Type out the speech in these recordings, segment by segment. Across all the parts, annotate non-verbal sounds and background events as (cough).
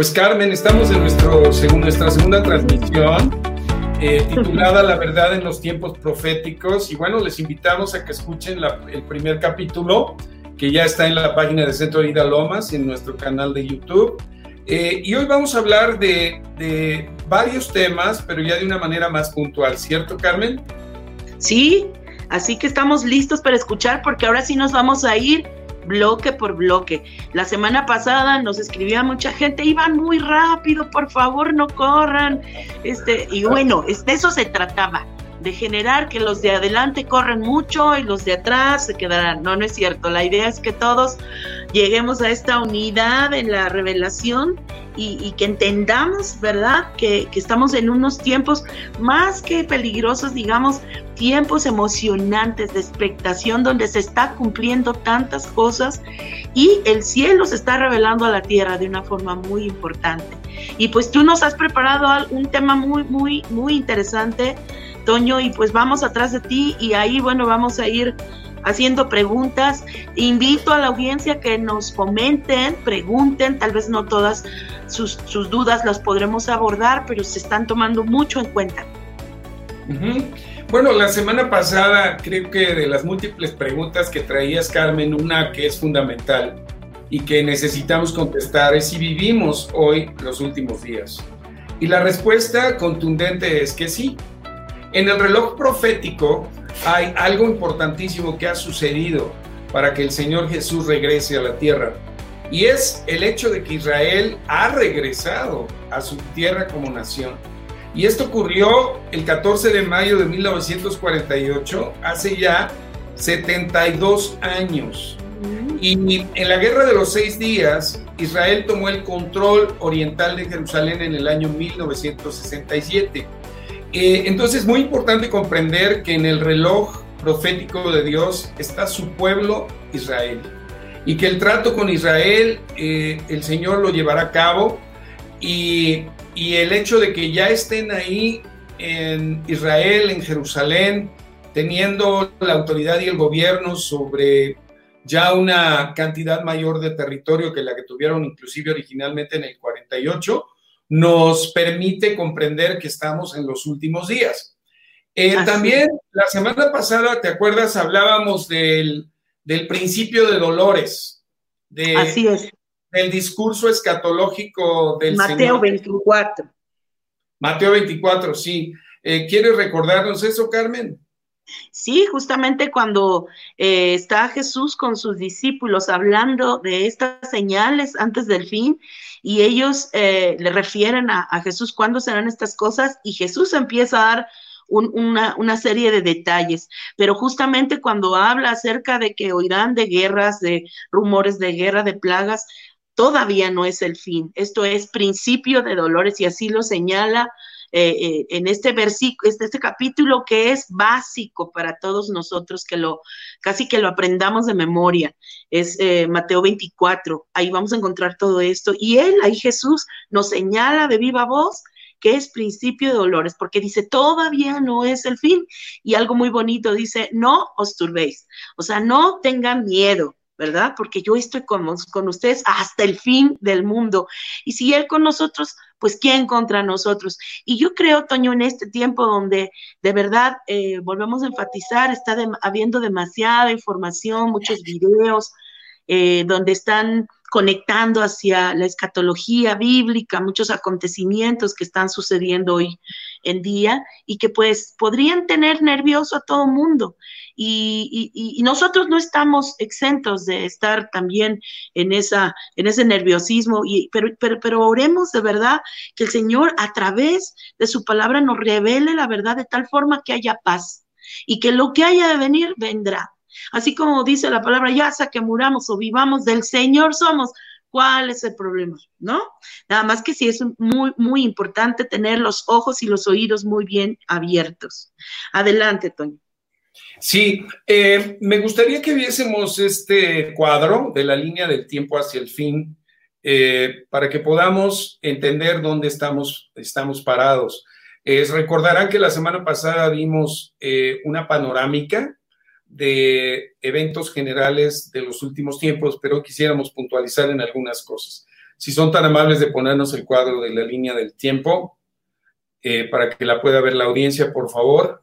Pues Carmen, estamos en nuestro, nuestra segunda transmisión eh, (laughs) titulada La verdad en los tiempos proféticos y bueno, les invitamos a que escuchen el primer capítulo que ya está en la página de Centro Ida Lomas, en nuestro canal de YouTube. Eh, y hoy vamos a hablar de, de varios temas, pero ya de una manera más puntual, ¿cierto Carmen? Sí, así que estamos listos para escuchar porque ahora sí nos vamos a ir bloque por bloque. La semana pasada nos escribía mucha gente, iban muy rápido, por favor no corran. Este, y bueno, eso se trataba, de generar que los de adelante corren mucho y los de atrás se quedarán. No, no es cierto. La idea es que todos lleguemos a esta unidad en la revelación y, que entendamos, ¿verdad? Que, que, estamos en unos tiempos más que peligrosos, digamos, tiempos emocionantes de expectación donde se está cumpliendo tantas cosas y el cielo se está revelando a la tierra de una forma muy importante. Y pues tú nos has preparado un tema muy, muy, muy interesante, Toño, y pues vamos atrás de ti y ahí, bueno, vamos a ir haciendo preguntas. Invito a la audiencia que nos comenten, pregunten, tal vez no todas sus, dudas las podremos abordar, pero se están tomando mucho en cuenta. Bueno, la semana pasada creo que de las múltiples preguntas que traías, Carmen, una que es fundamental y que necesitamos contestar es si vivimos hoy los últimos días. Y la respuesta contundente es que sí. En el reloj profético hay algo importantísimo que ha sucedido para que el Señor Jesús regrese a la tierra. Y es el hecho de que Israel ha regresado a su tierra como nación. Y esto ocurrió el 14 de mayo de 1948, hace ya 72 años. Y en la Guerra de los Seis Días, Israel tomó el control oriental de Jerusalén en el año 1967. Eh, entonces es muy importante comprender que en el reloj profético de Dios está su pueblo Israel y que el trato con Israel eh, el Señor lo llevará a cabo y, y, el hecho de que ya estén ahí en Israel, en Jerusalén, teniendo la autoridad y el gobierno sobre ya una cantidad mayor de territorio que la que tuvieron inclusive originalmente en el 48, nos permite comprender que estamos en los últimos días. Eh, también la semana pasada, ¿te acuerdas? Hablábamos del, principio de dolores. De, Así es. Del discurso escatológico del Mateo 24. Mateo 24, sí. Eh, ¿Quieres recordarnos eso, Carmen? Sí, justamente cuando eh, está Jesús con sus discípulos hablando de estas señales antes del fin, y ellos eh, le refieren a, Jesús cuándo serán estas cosas y Jesús empieza a dar una, una, serie de detalles, pero justamente cuando habla acerca de que oirán de guerras, de rumores de guerra, de plagas, todavía no es el fin, esto es principio de dolores y así lo señala eh, eh, en este versículo, este, este, capítulo que es básico para todos nosotros, que lo casi que lo aprendamos de memoria, es eh, Mateo 24, ahí vamos a encontrar todo esto. Y él, ahí Jesús, nos señala de viva voz que es principio de dolores, porque dice, todavía no es el fin. Y algo muy bonito dice, no os turbéis, o sea, no tengan miedo, ¿verdad? Porque yo estoy con, con ustedes hasta el fin del mundo. Y si Él con nosotros, pues ¿quién contra nosotros? Y yo creo, Toño, en este tiempo donde de verdad eh, volvemos a enfatizar, está habiendo demasiada información, muchos videos, eh, donde están conectando hacia la escatología bíblica, muchos acontecimientos que están sucediendo hoy en día y que pues podrían tener nervioso a todo mundo. Y, nosotros no estamos exentos de estar también en, esa, en ese nerviosismo, y, pero, pero, pero oremos de verdad que el Señor a través de su palabra nos revele la verdad de tal forma que haya paz y que lo que haya de venir vendrá. Así como dice la palabra, ya sea que muramos o vivamos, del Señor somos. ¿Cuál es el problema? ¿No? Nada más que sí es muy, muy importante tener los ojos y los oídos muy bien abiertos. Adelante, Toño. Sí, eh, me gustaría que viésemos este cuadro de la línea del tiempo hacia el fin eh, para que podamos entender dónde estamos, estamos parados. recordarán que la semana pasada vimos eh, una panorámica de eventos generales de los últimos tiempos, pero quisiéramos puntualizar en algunas cosas. Si son tan amables de ponernos el cuadro de la línea del tiempo, eh, para que la pueda ver la audiencia, por favor.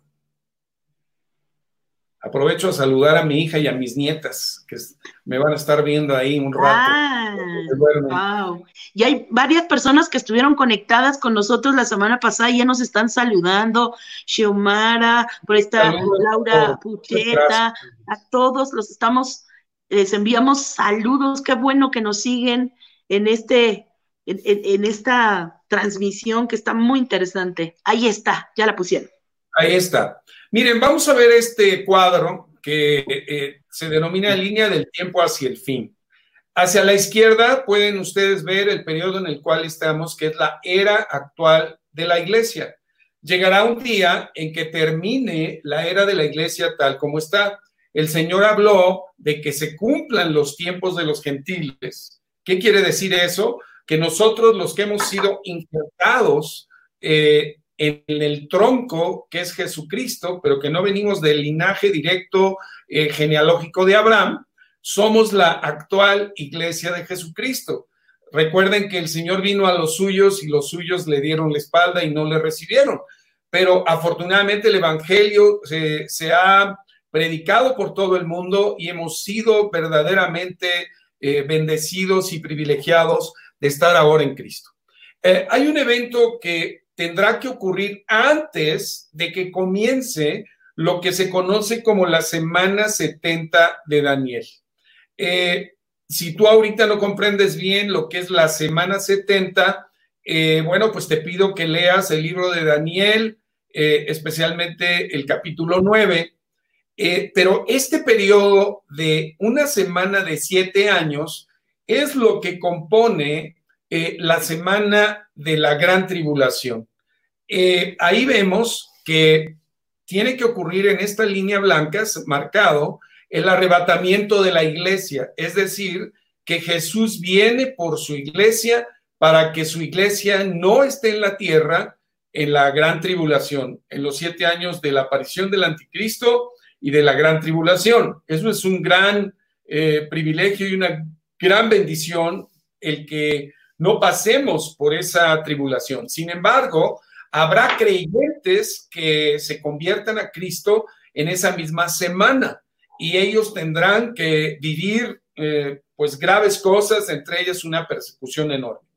Aprovecho a saludar a mi hija y a mis nietas, que me van a estar viendo ahí un rato. Ah, wow. Y hay varias personas que estuvieron conectadas con nosotros la semana pasada y ya nos están saludando. Xiomara, por esta Laura Pucheta, a todos los estamos, les enviamos saludos. Qué bueno que nos siguen en este, en esta transmisión que está muy interesante. Ahí está, ya la pusieron. Ahí está. Miren, vamos a ver este cuadro que eh, se denomina línea del tiempo hacia el fin. Hacia la izquierda pueden ustedes ver el periodo en el cual estamos, que es la era actual de la iglesia. Llegará un día en que termine la era de la iglesia tal como está. El Señor habló de que se cumplan los tiempos de los gentiles. ¿Qué quiere decir eso? Que nosotros los que hemos sido injertados eh, en el tronco que es Jesucristo, pero que no venimos del linaje directo eh, genealógico de Abraham, somos la actual iglesia de Jesucristo. Recuerden que el Señor vino a los suyos y los suyos le dieron la espalda y no le recibieron. Pero afortunadamente el Evangelio se, ha predicado por todo el mundo y hemos sido verdaderamente eh, bendecidos y privilegiados de estar ahora en Cristo. Eh, hay un evento que tendrá que ocurrir antes de que comience lo que se conoce como la semana 70 de Daniel. Eh, si tú ahorita no comprendes bien lo que es la semana 70, eh, bueno, pues te pido que leas el libro de Daniel, eh, especialmente el capítulo 9. pero este periodo de una semana de siete años es lo que compone eh, la semana de la gran tribulación. Eh, ahí vemos que tiene que ocurrir en esta línea blanca marcado el arrebatamiento de la iglesia, es decir, que Jesús viene por su iglesia para que su iglesia no esté en la tierra en la gran tribulación, en los siete años de la aparición del anticristo y de la gran tribulación. Eso es un gran eh, privilegio y una gran bendición el que no pasemos por esa tribulación. Sin embargo, habrá creyentes que se conviertan a Cristo en esa misma semana y ellos tendrán que vivir eh, pues graves cosas, entre ellas una persecución enorme.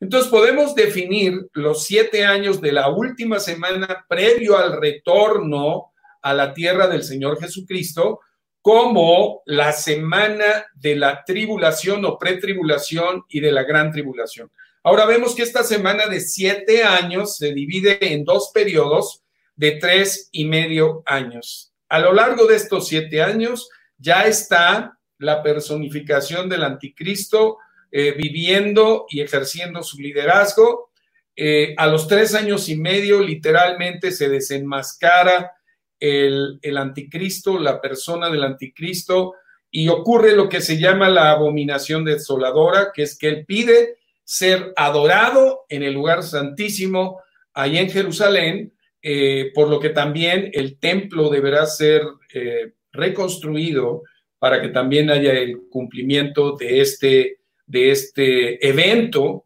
Entonces podemos definir los siete años de la última semana previo al retorno a la tierra del Señor Jesucristo como la semana de la tribulación o pretribulación y de la gran tribulación. Ahora vemos que esta semana de siete años se divide en dos periodos de tres y medio años. A lo largo de estos siete años ya está la personificación del anticristo eh, viviendo y ejerciendo su liderazgo. Eh, a los tres años y medio literalmente se desenmascara el, anticristo, la persona del anticristo, y ocurre lo que se llama la abominación desoladora, que es que él pide ser adorado en el lugar santísimo, ahí en Jerusalén, eh, por lo que también el templo deberá ser eh, reconstruido para que también haya el cumplimiento de este, de este evento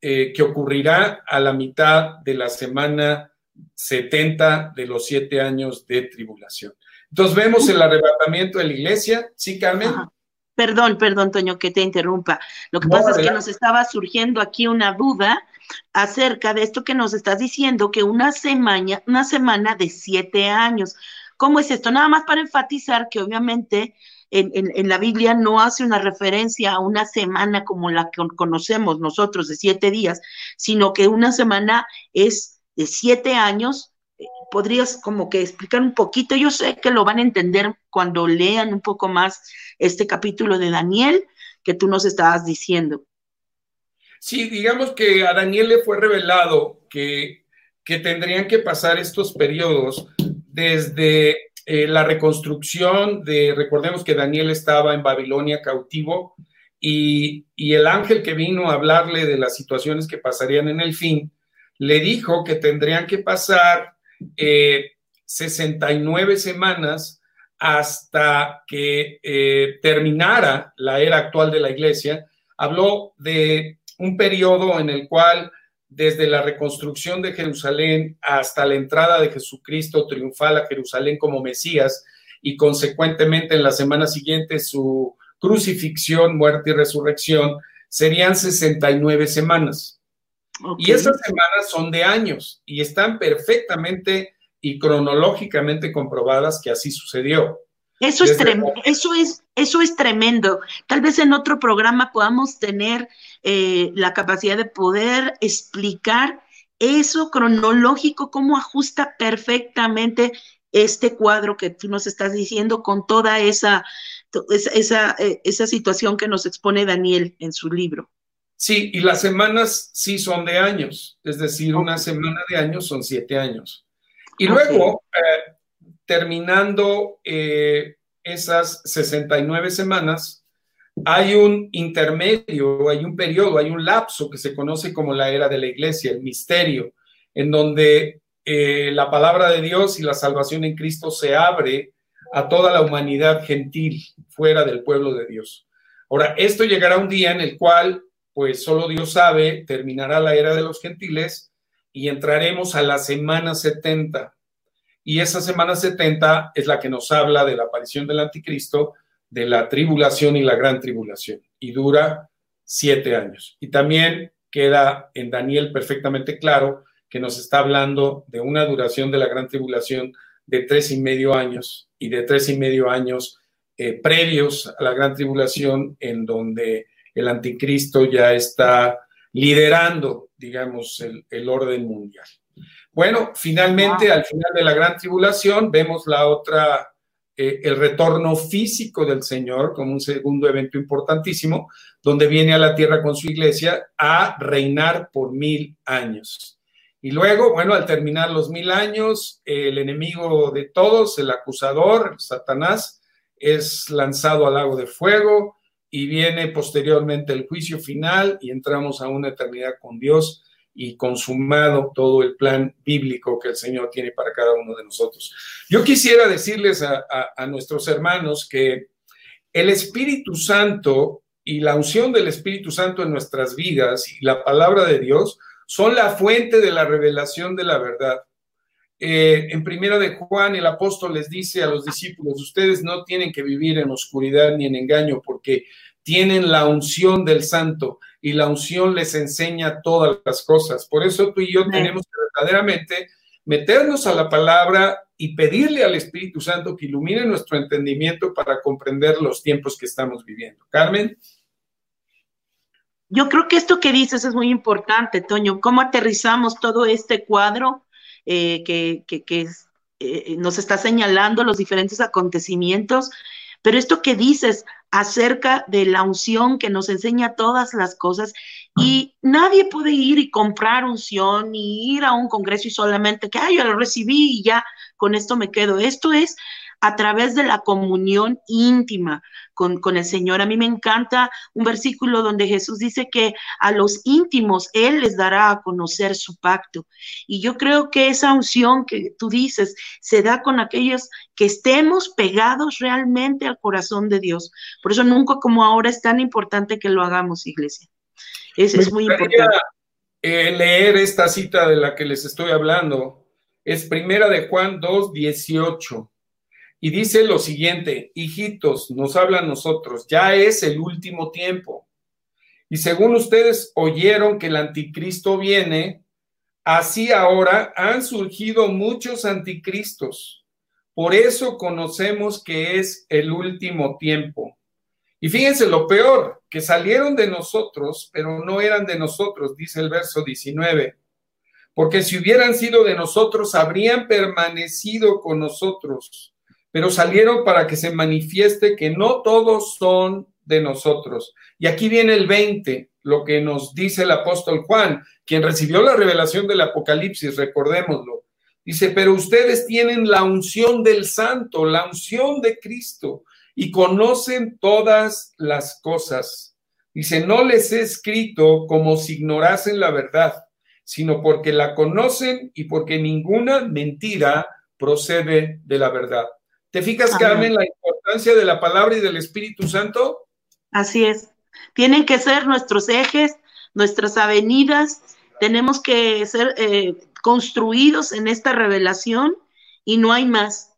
eh, que ocurrirá a la mitad de la semana 70 de los siete años de tribulación. Entonces vemos el arrebatamiento de la iglesia, ¿sí, Carmen? Perdón, perdón, Toño, que te interrumpa. Lo que pasa es que nos estaba surgiendo aquí una duda acerca de esto que nos estás diciendo, que una semana, una semana de siete años. ¿Cómo es esto? Nada más para enfatizar que obviamente en, en, la Biblia no hace una referencia a una semana como la que conocemos nosotros de siete días, sino que una semana es de siete años, eh, podrías como que explicar un poquito, yo sé que lo van a entender cuando lean un poco más este capítulo de Daniel que tú nos estabas diciendo. Sí, digamos que a Daniel le fue revelado que, que tendrían que pasar estos periodos desde eh, la reconstrucción de, recordemos que Daniel estaba en Babilonia cautivo y, y el ángel que vino a hablarle de las situaciones que pasarían en el fin, le dijo que tendrían que pasar 69 eh, semanas hasta que eh, terminara la era actual de la iglesia. Habló de un periodo en el cual desde la reconstrucción de Jerusalén hasta la entrada de Jesucristo triunfal a Jerusalén como Mesías y consecuentemente en la semana siguiente su crucifixión, muerte y resurrección, serían 69 semanas. Y esas semanas son de años y están perfectamente y cronológicamente comprobadas que así sucedió. Eso es, eso, es, eso es tremendo. Tal vez en otro programa podamos tener eh, la capacidad de poder explicar eso cronológico, cómo ajusta perfectamente este cuadro que tú nos estás diciendo con toda esa, esa, eh, esa situación que nos expone Daniel en su libro. Sí, y las semanas sí son de años, es decir, una semana de años son siete años. Y luego, eh, terminando eh, esas 69 semanas, hay un intermedio, hay un periodo, hay un lapso que se conoce como la era de la iglesia, el misterio, en donde eh, la palabra de Dios y la salvación en Cristo se abre a toda la humanidad gentil fuera del pueblo de Dios. Ahora, esto llegará un día en el cual, pues solo Dios sabe, terminará la era de los gentiles y entraremos a la semana 70. Y esa semana 70 es la que nos habla de la aparición del anticristo, de la tribulación y la gran tribulación. Y dura siete años. Y también queda en Daniel perfectamente claro que nos está hablando de una duración de la gran tribulación de tres y medio años y de tres y medio años eh, previos a la gran tribulación en donde el anticristo ya está liderando, digamos, el orden mundial. Bueno, finalmente, al final de la gran tribulación, vemos la otra, eh, el retorno físico del Señor como un segundo evento importantísimo, donde viene a la tierra con su iglesia a reinar por mil años. Y luego, bueno, al terminar los mil años, el enemigo de todos, el acusador, Satanás, es lanzado al lago de fuego y viene posteriormente el juicio final y entramos a una eternidad con Dios y consumado todo el plan bíblico que el Señor tiene para cada uno de nosotros. Yo quisiera decirles a, nuestros hermanos que el Espíritu Santo y la unción del Espíritu Santo en nuestras vidas y la palabra de Dios son la fuente de la revelación de la verdad. Eh, en primera de Juan, el apóstol les dice a los discípulos, ustedes no tienen que vivir en oscuridad ni en engaño porque tienen la unción del santo y la unción les enseña todas las cosas. Por eso tú y yo tenemos que verdaderamente meternos a la palabra y pedirle al Espíritu Santo que ilumine nuestro entendimiento para comprender los tiempos que estamos viviendo. Carmen. Yo creo que esto que dices es muy importante, Toño. ¿Cómo aterrizamos todo este cuadro eh, que, eh, nos está señalando los diferentes acontecimientos? Pero esto que dices, acerca de la unción que nos enseña todas las cosas y nadie puede ir y comprar unción ni ir a un congreso y solamente que, ay, yo lo recibí y ya con esto me quedo. Esto es a través de la comunión íntima con, con, el Señor. A mí me encanta un versículo donde Jesús dice que a los íntimos Él les dará a conocer su pacto. Y yo creo que esa unción que tú dices se da con aquellos que estemos pegados realmente al corazón de Dios. Por eso nunca como ahora es tan importante que lo hagamos, iglesia. Es, es muy importante. Eh, leer esta cita de la que les estoy hablando. Es primera de Juan 2, 18 y dice lo siguiente, hijitos, nos hablan nosotros, ya es el último tiempo. Y según ustedes oyeron que el anticristo viene, así ahora han surgido muchos anticristos. Por eso conocemos que es el último tiempo. Y fíjense lo peor, que salieron de nosotros, pero no eran de nosotros, dice el verso 19. Porque si hubieran sido de nosotros, habrían permanecido con nosotros pero salieron para que se manifieste que no todos son de nosotros. Y aquí viene el 20, lo que nos dice el apóstol Juan, quien recibió la revelación del Apocalipsis, recordémoslo. Dice, pero ustedes tienen la unción del santo, la unción de Cristo, y conocen todas las cosas. Dice, no les he escrito como si ignorasen la verdad, sino porque la conocen y porque ninguna mentira procede de la verdad. ¿Te fijas, Carmen, la importancia de la palabra y del Espíritu Santo? Así es. Tienen que ser nuestros ejes, nuestras avenidas, tenemos que ser eh, construidos en esta revelación y no hay más.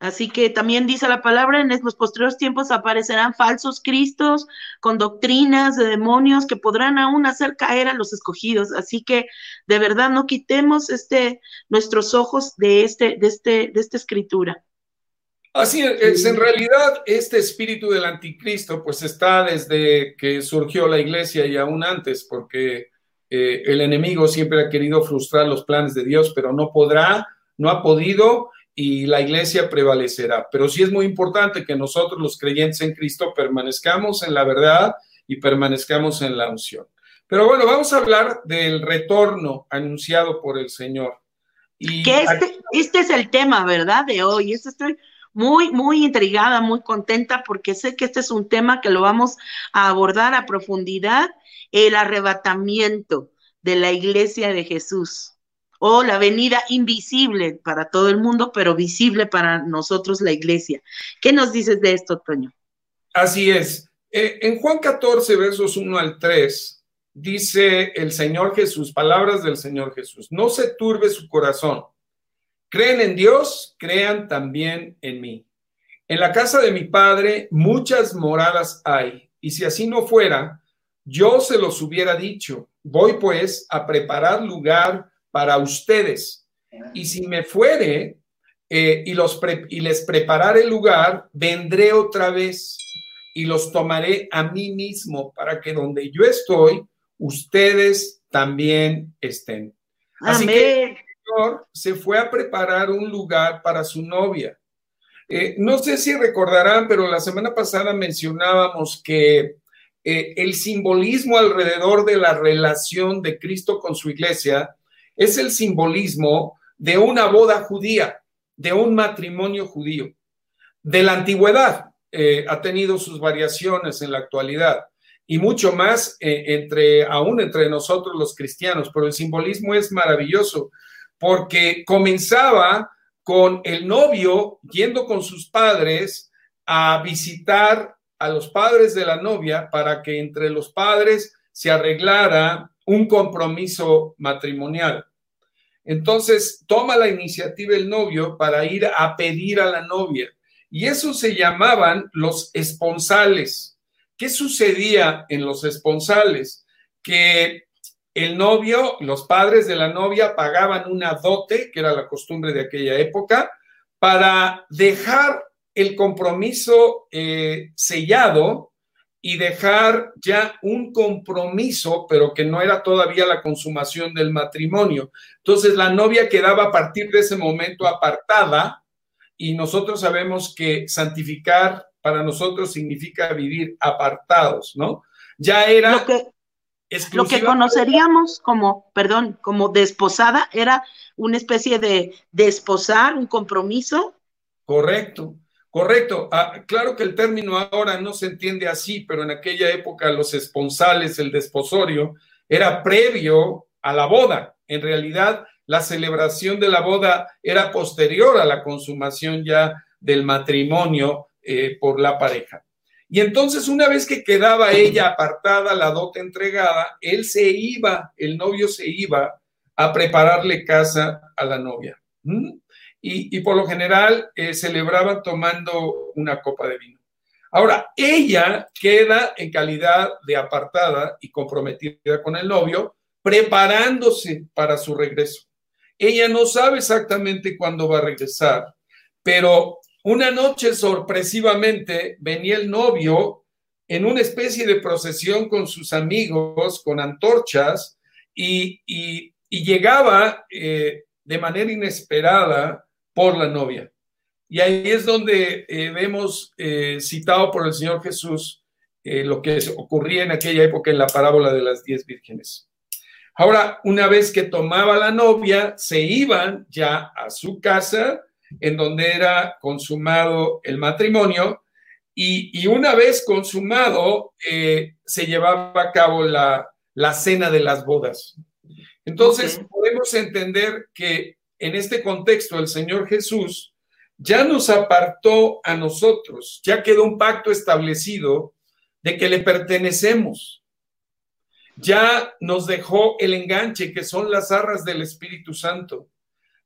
Así que también dice la palabra, en los posteriores tiempos aparecerán falsos cristos con doctrinas de demonios que podrán aún hacer caer a los escogidos. Así que de verdad no quitemos este, nuestros ojos de, este, de, este, de esta escritura. Así es, en realidad este espíritu del anticristo pues está desde que surgió la iglesia y aún antes, porque eh, el enemigo siempre ha querido frustrar los planes de Dios, pero no podrá, no ha podido y la iglesia prevalecerá. Pero sí es muy importante que nosotros los creyentes en Cristo permanezcamos en la verdad y permanezcamos en la unción. Pero bueno, vamos a hablar del retorno anunciado por el Señor. Y que este, este es el tema, ¿verdad? De hoy. estoy muy, muy intrigada, muy contenta porque sé que este es un tema que lo vamos a abordar a profundidad, el arrebatamiento de la iglesia de Jesús o la venida invisible para todo el mundo, pero visible para nosotros la iglesia. ¿Qué nos dices de esto, Toño? Así es. Eh, en Juan 14, versos 1 al 3, dice el Señor Jesús, palabras del Señor Jesús, no se turbe su corazón. Creen en Dios, crean también en mí. En la casa de mi Padre muchas moradas hay, y si así no fuera, yo se los hubiera dicho. Voy pues a preparar lugar para ustedes. Y si me fuere eh, y, los y les prepararé lugar, vendré otra vez y los tomaré a mí mismo para que donde yo estoy, ustedes también estén. Así que el Se fue a preparar un lugar para su novia. Eh, no sé si recordarán, pero la semana pasada mencionábamos que eh, el simbolismo alrededor de la relación de Cristo con su iglesia es el simbolismo de una boda judía, de un matrimonio judío. De la antigüedad eh, ha tenido sus variaciones en la actualidad y mucho más entre, aún entre nosotros los cristianos, pero el simbolismo es maravilloso porque comenzaba con el novio yendo con sus padres a visitar a los padres de la novia para que entre los padres se arreglara un compromiso matrimonial. Entonces toma la iniciativa el novio para ir a pedir a la novia. Y eso se llamaban los esponsales. ¿Qué sucedía en los esponsales? Que el novio, los padres de la novia pagaban una dote, que era la costumbre de aquella época, para dejar el compromiso eh, sellado y dejar ya un compromiso, pero que no era todavía la consumación del matrimonio. Entonces la novia quedaba a partir de ese momento apartada y nosotros sabemos que santificar para nosotros significa vivir apartados, ¿no? Ya era... lo que conoceríamos como, perdón, como desposada era una especie de desposar, un compromiso. Correcto. Correcto. Ah, claro que el término ahora no se entiende así, pero en aquella época los esponsales, el desposorio, era previo a la boda. En realidad, la celebración de la boda era posterior a la consumación ya del matrimonio eh, por la pareja. Y entonces, una vez que quedaba ella apartada, la dote entregada, él se iba, el novio se iba a prepararle casa a la novia. ¿Mm? y, por lo general eh, celebraban tomando una copa de vino. Ahora, ella queda en calidad de apartada y comprometida con el novio, preparándose para su regreso. Ella no sabe exactamente cuándo va a regresar, pero una noche sorpresivamente venía el novio en una especie de procesión con sus amigos, con antorchas, y, llegaba eh, de manera inesperada por la novia. Y ahí es donde eh, vemos eh, citado por el Señor Jesús lo que ocurría en aquella época en la parábola de las diez vírgenes. Ahora, una vez que tomaba la novia, se iban ya a su casa, en donde era consumado el matrimonio, y, una vez consumado, se llevaba a cabo la, la, cena de las bodas. Entonces, podemos entender que en este contexto el Señor Jesús ya nos apartó a nosotros, ya quedó un pacto establecido de que le pertenecemos. Ya nos dejó el enganche que son las arras del Espíritu Santo.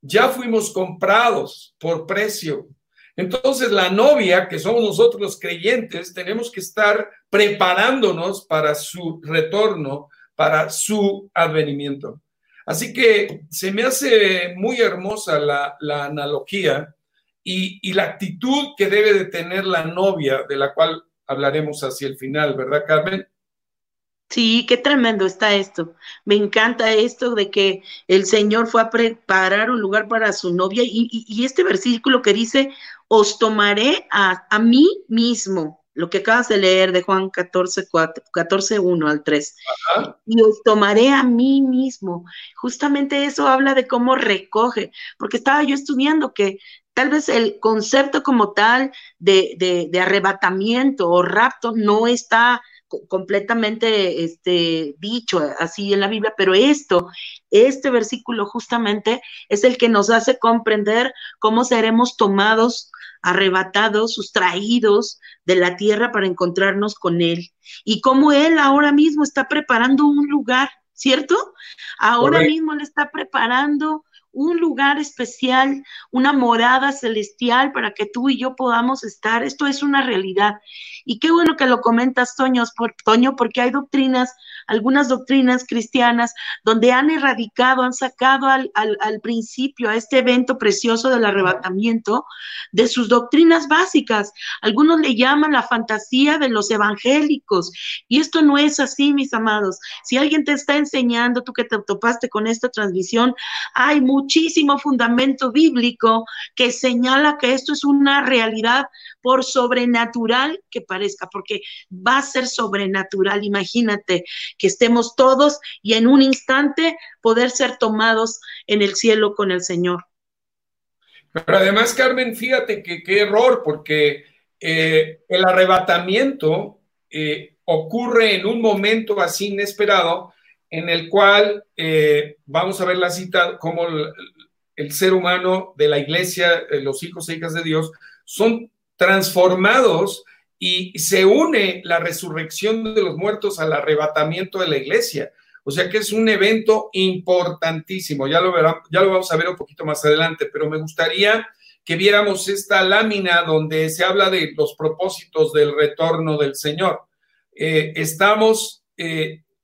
Ya fuimos comprados por precio. Entonces la novia, que somos nosotros los creyentes, tenemos que estar preparándonos para su retorno, para su advenimiento. Así que se me hace muy hermosa la, analogía y, y, la actitud que debe de tener la novia, de la cual hablaremos hacia el final, ¿verdad, Carmen? Sí, qué tremendo está esto. Me encanta esto de que el Señor fue a preparar un lugar para su novia y, este versículo que dice, os tomaré a, a, mí mismo, lo que acabas de leer de Juan 14, 4, 14 1 al 3. Y os tomaré a mí mismo. Justamente eso habla de cómo recoge, porque estaba yo estudiando que tal vez el concepto como tal de, de, de arrebatamiento o rapto no está completamente este, dicho así en la Biblia, pero esto, este versículo justamente es el que nos hace comprender cómo seremos tomados, arrebatados, sustraídos de la tierra para encontrarnos con Él y cómo Él ahora mismo está preparando un lugar, ¿cierto? Ahora mismo le está preparando un lugar especial, una morada celestial para que tú y yo podamos estar. Esto es una realidad. Y qué bueno que lo comentas, Toño, por, Toño porque hay doctrinas, algunas doctrinas cristianas, donde han erradicado, han sacado al, al principio, a este evento precioso del arrebatamiento, de sus doctrinas básicas. Algunos le llaman la fantasía de los evangélicos. Y esto no es así, mis amados. Si alguien te está enseñando, tú que te topaste con esta transmisión, hay muchísimo fundamento bíblico que señala que esto es una realidad por sobrenatural que parezca, porque va a ser sobrenatural. Imagínate que estemos todos y en un instante poder ser tomados en el cielo con el Señor. Pero además, Carmen, fíjate que qué error, porque eh, el arrebatamiento eh, ocurre en un momento así inesperado en el cual eh, vamos a ver la cita como el, ser humano de la iglesia, los hijos e hijas de Dios, son transformados y se une la resurrección de los muertos al arrebatamiento de la iglesia. O sea que es un evento importantísimo, ya lo, ya lo vamos a ver un poquito más adelante, pero me gustaría que viéramos esta lámina donde se habla de los propósitos del retorno del Señor. Eh, estamos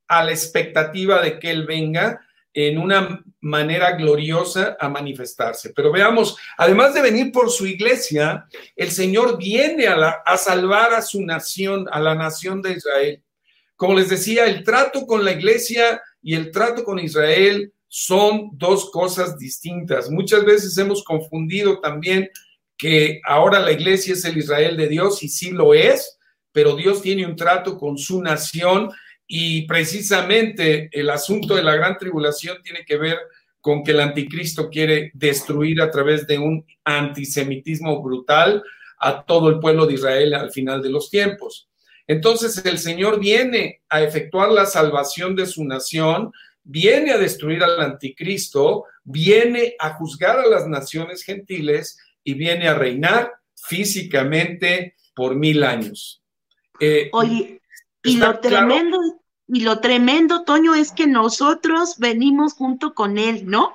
a la expectativa de que Él venga en una manera gloriosa a manifestarse. Pero veamos, además de venir por su iglesia, el Señor viene a, salvar a su nación, a la nación de Israel. Como les decía, el trato con la iglesia y el trato con Israel son dos cosas distintas. Muchas veces hemos confundido también que ahora la iglesia es el Israel de Dios y sí lo es, pero Dios tiene un trato con su nación y precisamente el asunto de la gran tribulación tiene que ver con que el anticristo quiere destruir a través de un antisemitismo brutal a todo el pueblo de Israel al final de los tiempos. Entonces el Señor viene a efectuar la salvación de su nación, viene a destruir al anticristo, viene a juzgar a las naciones gentiles y viene a reinar físicamente por mil años. Eh, Oye, y lo tremendo, y lo tremendo, Toño, es que nosotros venimos junto con él, ¿no?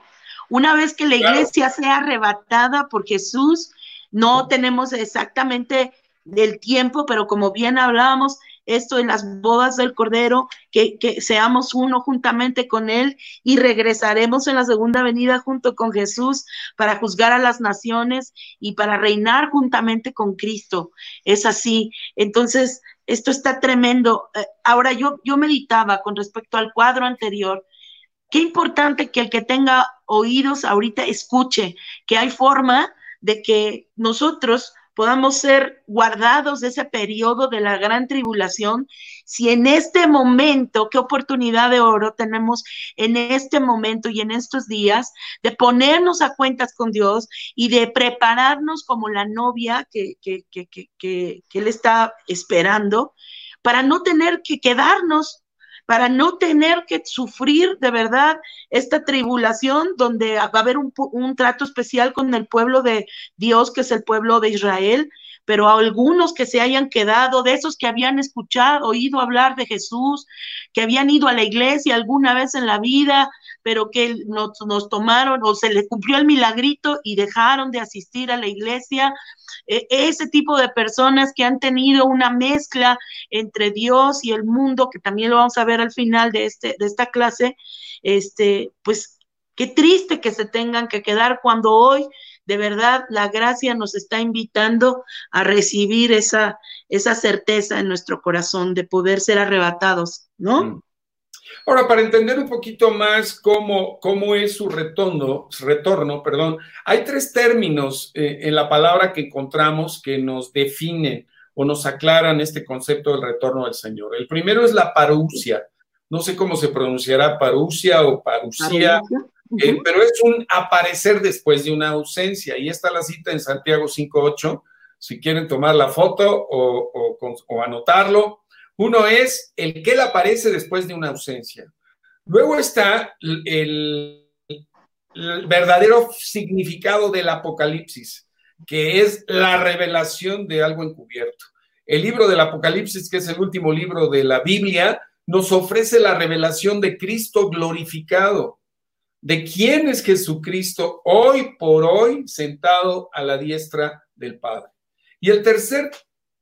Una vez que la iglesia sea arrebatada por Jesús, no tenemos exactamente el tiempo, pero como bien hablábamos, esto en las bodas del Cordero, que, que, seamos uno juntamente con Él y regresaremos en la segunda venida junto con Jesús para juzgar a las naciones y para reinar juntamente con Cristo. Es así. Entonces, esto está tremendo. Eh, ahora yo, yo meditaba con respecto al cuadro anterior. Qué importante que el que tenga oídos ahorita escuche que hay forma de que nosotros podamos ser guardados de ese periodo de la gran tribulación, si en este momento, qué oportunidad de oro tenemos en este momento y en estos días de ponernos a cuentas con Dios y de prepararnos como la novia que, que, que, que Él está esperando para no tener que quedarnos para no tener que sufrir de verdad esta tribulación donde va a haber un, trato especial con el pueblo de Dios, que es el pueblo de Israel, pero a algunos que se hayan quedado, de esos que habían escuchado, oído hablar de Jesús, que habían ido a la iglesia alguna vez en la vida, pero que nos, nos tomaron o se les cumplió el milagrito y dejaron de asistir a la iglesia. E, ese tipo de personas que han tenido una mezcla entre Dios y el mundo, que también lo vamos a ver al final de, este, de esta clase, este, pues qué triste que se tengan que quedar cuando hoy de verdad la gracia nos está invitando a recibir esa, esa certeza en nuestro corazón de poder ser arrebatados, ¿no? Ahora, para entender un poquito más cómo, cómo es su retorno, retorno, perdón, hay tres términos eh, en la palabra que encontramos que nos definen o nos aclaran este concepto del retorno del Señor. El primero es la parusia. No sé cómo se pronunciará parusia o parusia, eh, pero es un aparecer después de una ausencia. Y está la cita en Santiago 5.8, si quieren tomar la foto o, o anotarlo. Uno es el que aparece después de una ausencia. Luego está el, verdadero significado del Apocalipsis, que es la revelación de algo encubierto. El libro del Apocalipsis, que es el último libro de la Biblia, nos ofrece la revelación de Cristo glorificado, de quién es Jesucristo hoy por hoy sentado a la diestra del Padre. Y el tercer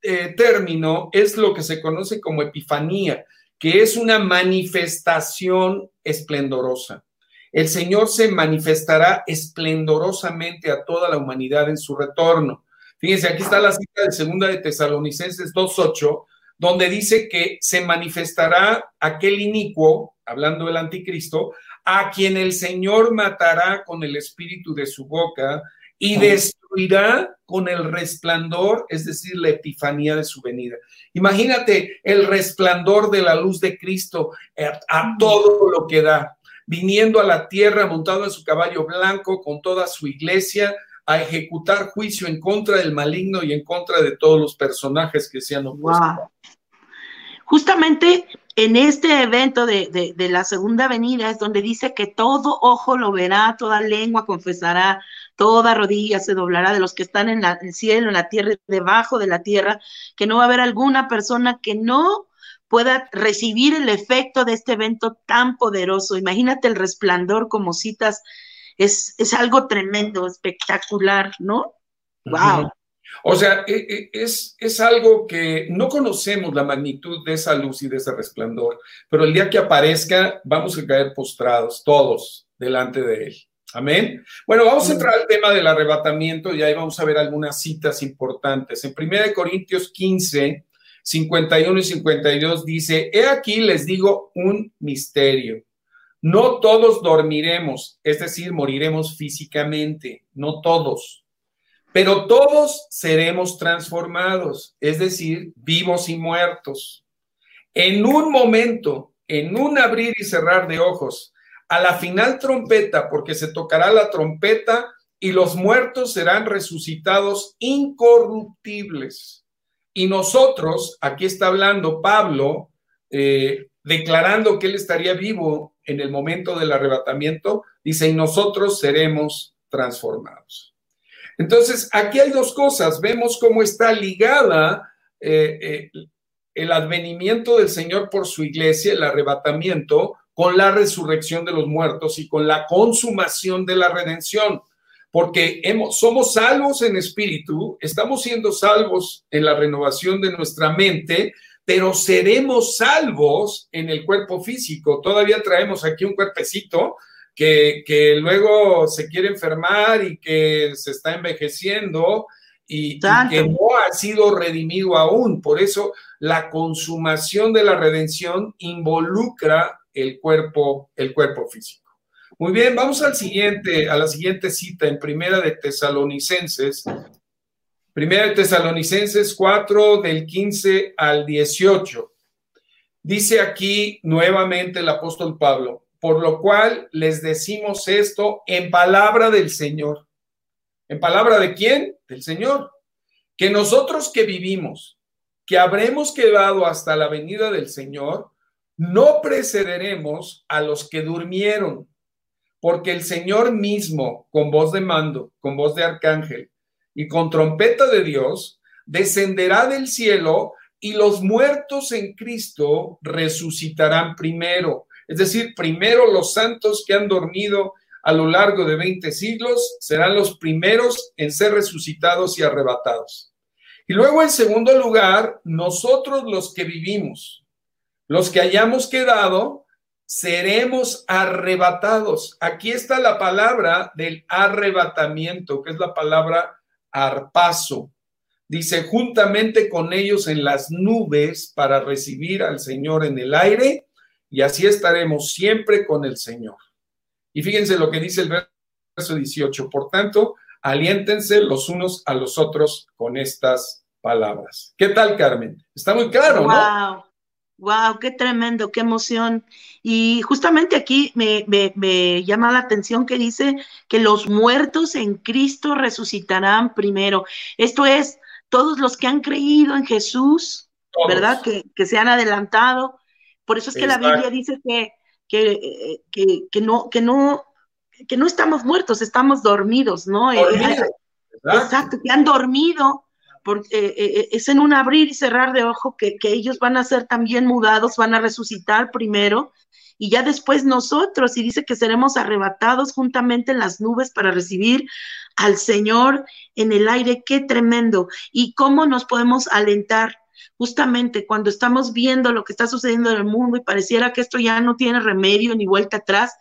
eh, término es lo que se conoce como epifanía, que es una manifestación esplendorosa. El Señor se manifestará esplendorosamente a toda la humanidad en su retorno. Fíjense, aquí está la cita de segunda de Tesalonicenses 2.8, donde dice que se manifestará aquel inicuo, hablando del anticristo, a quien el Señor matará con el espíritu de su boca y destruirá con el resplandor, es decir, la epifanía de su venida. Imagínate el resplandor de la luz de Cristo eh, a, todo lo que da, viniendo a la tierra montado en su caballo blanco con toda su iglesia a ejecutar juicio en contra del maligno y en contra de todos los personajes que se han opuesto. Justamente en este evento de, de, la segunda venida es donde dice que todo ojo lo verá, toda lengua confesará toda rodilla se doblará de los que están en el cielo, en la tierra debajo de la tierra, que no va a haber alguna persona que no pueda recibir el efecto de este evento tan poderoso. Imagínate el resplandor como citas, es, es algo tremendo, espectacular, ¿no? ¡Wow! O sea, e, e, es, es algo que no conocemos la magnitud de esa luz y de ese resplandor, pero el día que aparezca vamos a caer postrados todos delante de él. Amén. Bueno, vamos a entrar al tema del arrebatamiento y ahí vamos a ver algunas citas importantes. En 1 Corintios 15, 51 y 52 dice, he aquí les digo un misterio. No todos dormiremos, es decir, moriremos físicamente, no todos, pero todos seremos transformados, es decir, vivos y muertos. En un momento, en un abrir y cerrar de ojos, a la final trompeta, porque se tocará la trompeta y los muertos serán resucitados incorruptibles. Y nosotros, aquí está hablando Pablo, eh, declarando que él estaría vivo en el momento del arrebatamiento, dice, y nosotros seremos transformados. Entonces, aquí hay dos cosas. Vemos cómo está ligada eh, eh, el advenimiento del Señor por su iglesia, el arrebatamiento, con la resurrección de los muertos y con la consumación de la redención, porque somos salvos en espíritu, estamos siendo salvos en la renovación de nuestra mente, pero seremos salvos en el cuerpo físico. Todavía traemos aquí un cuerpecito que, que luego se quiere enfermar y que se está envejeciendo y, y, que no ha sido redimido aún. Por eso la consumación de la redención involucra el cuerpo, el cuerpo físico. Muy bien, vamos al siguiente, a la siguiente cita en Primera de Tesalonicenses. Primera de Tesalonicenses 4 del 15 al 18. Dice aquí nuevamente el apóstol Pablo, por lo cual les decimos esto en palabra del Señor. ¿En palabra de quién? Del Señor. Que nosotros que vivimos, que habremos quedado hasta la venida del Señor, no precederemos a los que durmieron, porque el Señor mismo, con voz de mando, con voz de arcángel y con trompeta de Dios, descenderá del cielo y los muertos en Cristo resucitarán primero. Es decir, primero los santos que han dormido a lo largo de 20 siglos serán los primeros en ser resucitados y arrebatados. Y luego, en segundo lugar, nosotros los que vivimos, los que hayamos quedado, seremos arrebatados. Aquí está la palabra del arrebatamiento, que es la palabra arpazo. Dice, juntamente con ellos en las nubes para recibir al Señor en el aire, y así estaremos siempre con el Señor. Y fíjense lo que dice el verso 18. Por tanto, aliéntense los unos a los otros con estas palabras. ¿Qué tal, Carmen? Está muy claro, ¿no? Wow, qué tremendo, qué emoción. Y justamente aquí me, llama la atención que dice que los muertos en Cristo resucitarán primero. Esto es, todos los que han creído en Jesús, ¿verdad? Que, se han adelantado. Por eso es que la Biblia dice que, que, no, que, no, que no estamos muertos, estamos dormidos, ¿no? Eh, exacto, que han dormido porque eh, eh, es en un abrir y cerrar de ojo que, ellos van a ser también mudados, van a resucitar primero y ya después nosotros, y dice que seremos arrebatados juntamente en las nubes para recibir al Señor en el aire, qué tremendo. Y cómo nos podemos alentar justamente cuando estamos viendo lo que está sucediendo en el mundo y pareciera que esto ya no tiene remedio ni vuelta atrás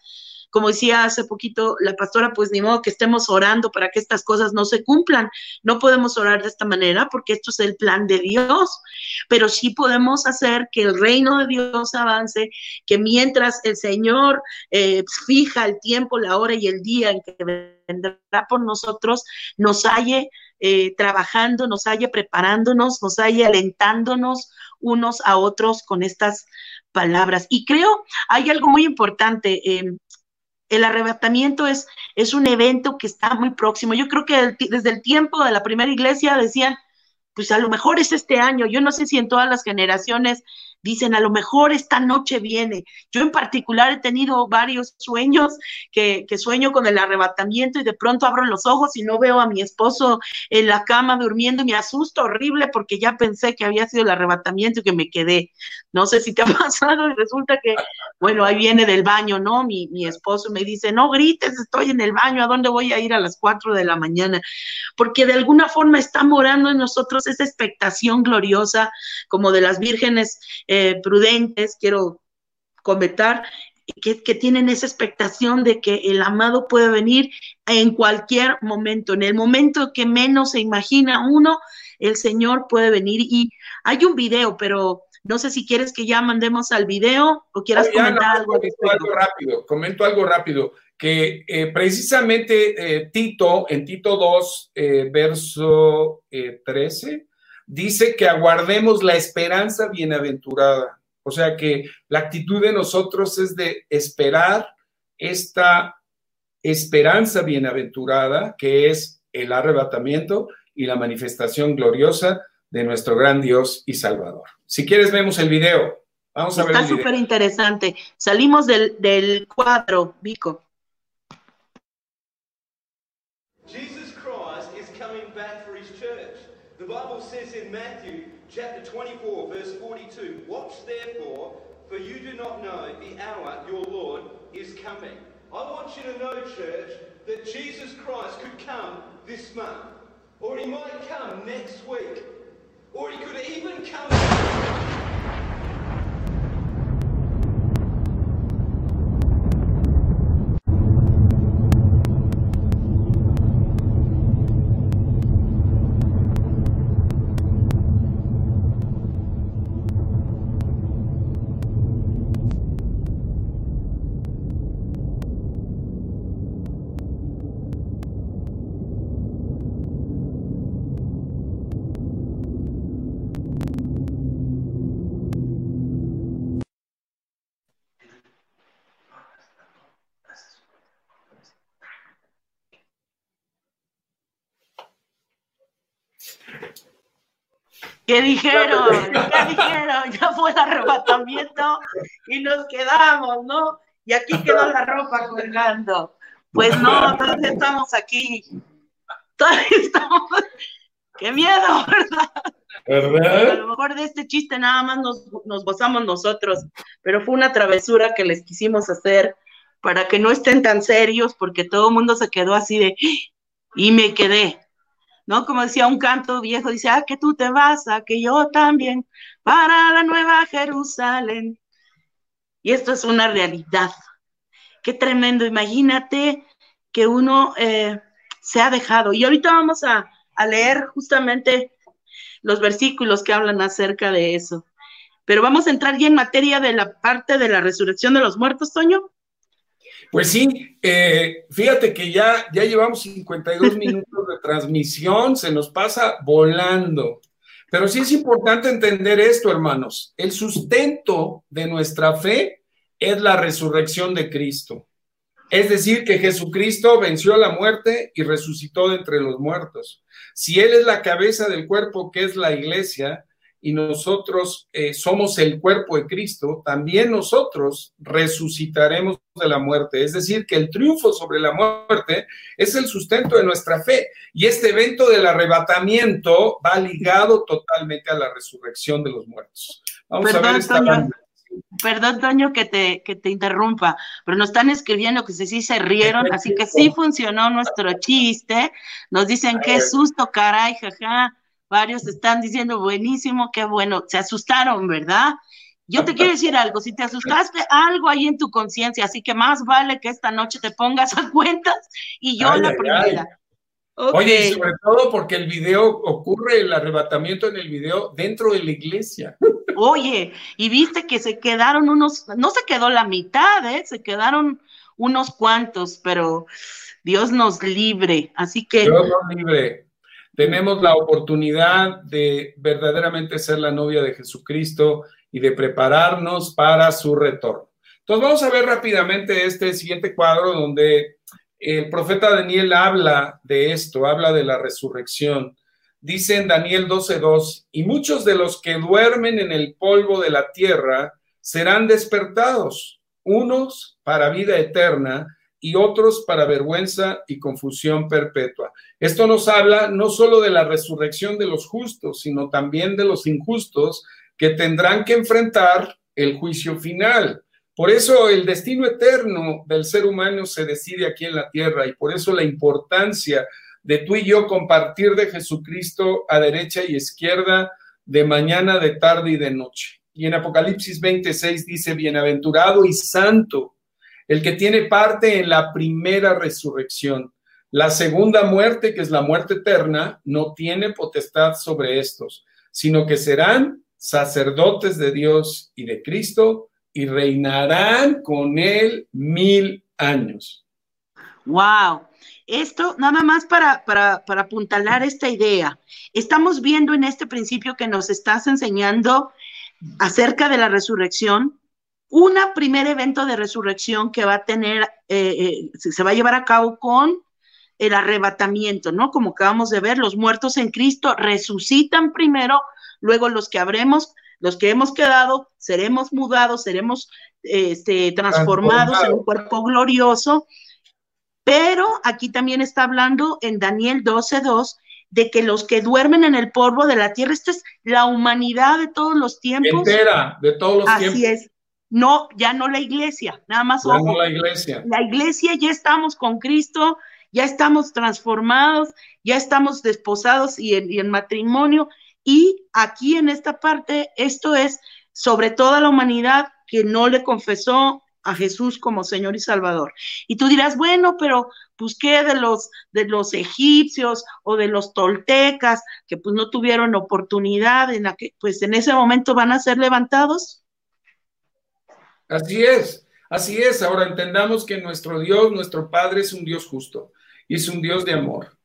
como decía hace poquito la pastora, pues ni modo que estemos orando para que estas cosas no se cumplan. No podemos orar de esta manera porque esto es el plan de Dios, pero sí podemos hacer que el reino de Dios avance, que mientras el Señor eh, fija el tiempo, la hora y el día en que vendrá por nosotros, nos halle eh, trabajando, nos halle preparándonos, nos halle alentándonos unos a otros con estas palabras. Y creo, hay algo muy importante. Eh, el arrebatamiento es, es un evento que está muy próximo. Yo creo que desde el tiempo de la primera iglesia decían, pues a lo mejor es este año. Yo no sé si en todas las generaciones dicen, a lo mejor esta noche viene. Yo en particular he tenido varios sueños que, sueño con el arrebatamiento y de pronto abro los ojos y no veo a mi esposo en la cama durmiendo y me asusto horrible porque ya pensé que había sido el arrebatamiento y que me quedé. No sé si te ha (laughs) pasado y resulta que, bueno, ahí viene del baño, ¿no? Mi, mi esposo me dice, no grites, estoy en el baño, ¿a dónde voy a ir a las 4 de la mañana? Porque de alguna forma está morando en nosotros esa expectación gloriosa como de las vírgenes eh, prudentes, quiero comentar, que, tienen esa expectación de que el amado puede venir en cualquier momento, en el momento que menos se imagina uno, el Señor puede venir. Y hay un video, pero no sé si quieres que ya mandemos al video o quieras comentar algo. algo rápido, comento algo rápido, que eh, precisamente eh, Tito, en Tito 2, verso 13, dice que aguardemos la esperanza bienaventurada. O sea que la actitud de nosotros es de esperar esta esperanza bienaventurada, que es el arrebatamiento y la manifestación gloriosa de nuestro gran Dios y Salvador. Si quieres, vemos el video. Vamos a ver. Está súper interesante. Salimos del, del cuadro, Vico. 24, verse 42. Watch therefore, for you do not know the hour your Lord is coming. I want you to know, church, that Jesus Christ could come this month, or he might come next week, or he could even come. ¿Qué dijeron? ¿Qué dijeron? Ya fue el arrebatamiento y nos quedamos, ¿no? Y aquí quedó la ropa colgando. Pues no, todavía estamos aquí. Todavía estamos. ¡Qué miedo, verdad! ¿Verdad? A lo mejor de este chiste nada más nos, nos gozamos nosotros, pero fue una travesura que les quisimos hacer para que no estén tan serios, porque todo el mundo se quedó así de, y me quedé, ¿no? Como decía un canto viejo, dice, ah, que tú te vas, a que yo también, para la nueva Jerusalén. Y esto es una realidad. Qué tremendo, imagínate que uno eh, se ha dejado. Y ahorita vamos a, a leer justamente los versículos que hablan acerca de eso. Pero vamos a entrar ya en materia de la parte de la resurrección de los muertos, Toño. Pues sí, eh, fíjate que ya, ya llevamos 52 (laughs) minutos de transmisión, se nos pasa volando. Pero sí es importante entender esto, hermanos. El sustento de nuestra fe es la resurrección de Cristo. Es decir, que Jesucristo venció la muerte y resucitó de entre los muertos. Si Él es la cabeza del cuerpo que es la iglesia, y nosotros eh, somos el cuerpo de Cristo, también nosotros resucitaremos de la muerte. Es decir, que el triunfo sobre la muerte es el sustento de nuestra fe. Y este evento del arrebatamiento va ligado totalmente a la resurrección de los muertos. Vamos Perdón, a ver esta Toño. Perdón, Toño, que te, que te interrumpa, pero nos están escribiendo que sí se rieron, así que sí funcionó nuestro chiste. Nos dicen qué susto, caray, jaja. Varios están diciendo buenísimo, qué bueno. Se asustaron, ¿verdad? Yo te quiero decir algo, si te asustaste, algo ahí en tu conciencia, así que más vale que esta noche te pongas a cuentas y yo Ay, la ay, primera. Oye, y sobre todo porque el video ocurre, el arrebatamiento en el video dentro de la iglesia. Oye, y viste que se quedaron unos, no se quedó la mitad, ¿eh? Se quedaron unos cuantos, pero Dios nos libre. Así que, Dios nos libre. Tenemos la oportunidad de verdaderamente ser la novia de Jesucristo y de prepararnos para su retorno. Entonces vamos a ver rápidamente este siguiente cuadro donde el profeta Daniel habla de esto, habla de la resurrección. Dice en Daniel 12:2, y muchos de los que duermen en el polvo de la tierra serán despertados, unos para vida eterna y otros para vergüenza y confusión perpetua. Esto nos habla no solo de la resurrección de los justos, sino también de los injustos que tendrán que enfrentar el juicio final. Por eso el destino eterno del ser humano se decide aquí en la tierra y por eso la importancia de tú y yo compartir de Jesucristo a derecha y izquierda, de mañana, de tarde y de noche. Y en Apocalipsis 26 dice, bienaventurado y santo el que tiene parte en la primera resurrección. La segunda muerte, que es la muerte eterna, no tiene potestad sobre estos, sino que serán sacerdotes de Dios y de Cristo y reinarán con él mil años. wow. Esto nada más para, para, para apuntalar esta idea. Estamos viendo en este principio que nos estás enseñando acerca de la resurrección, un primer evento de resurrección que va a tener, eh, eh, se va a llevar a cabo con el arrebatamiento, ¿no? Como acabamos de ver, los muertos en Cristo resucitan primero, luego los que habremos, los que hemos quedado, seremos mudados, seremos este, transformados Transformado. en un cuerpo glorioso. Pero aquí también está hablando en Daniel 12:2 de que los que duermen en el polvo de la tierra, esta es la humanidad de todos los tiempos. Entera, de todos los Así tiempos. es. No, ya no la iglesia, nada más Ya ojo. no la iglesia. La iglesia ya estamos con Cristo, ya estamos transformados, ya estamos desposados y en, y en matrimonio. Y aquí en esta parte, esto es sobre toda la humanidad que no le confesó a Jesús como Señor y Salvador. Y tú dirás, bueno, pero pues qué de los de los egipcios o de los toltecas que pues no tuvieron oportunidad en la que pues en ese momento van a ser levantados. Así es, así es. Ahora entendamos que nuestro Dios, nuestro Padre es un Dios justo y es un Dios de amor,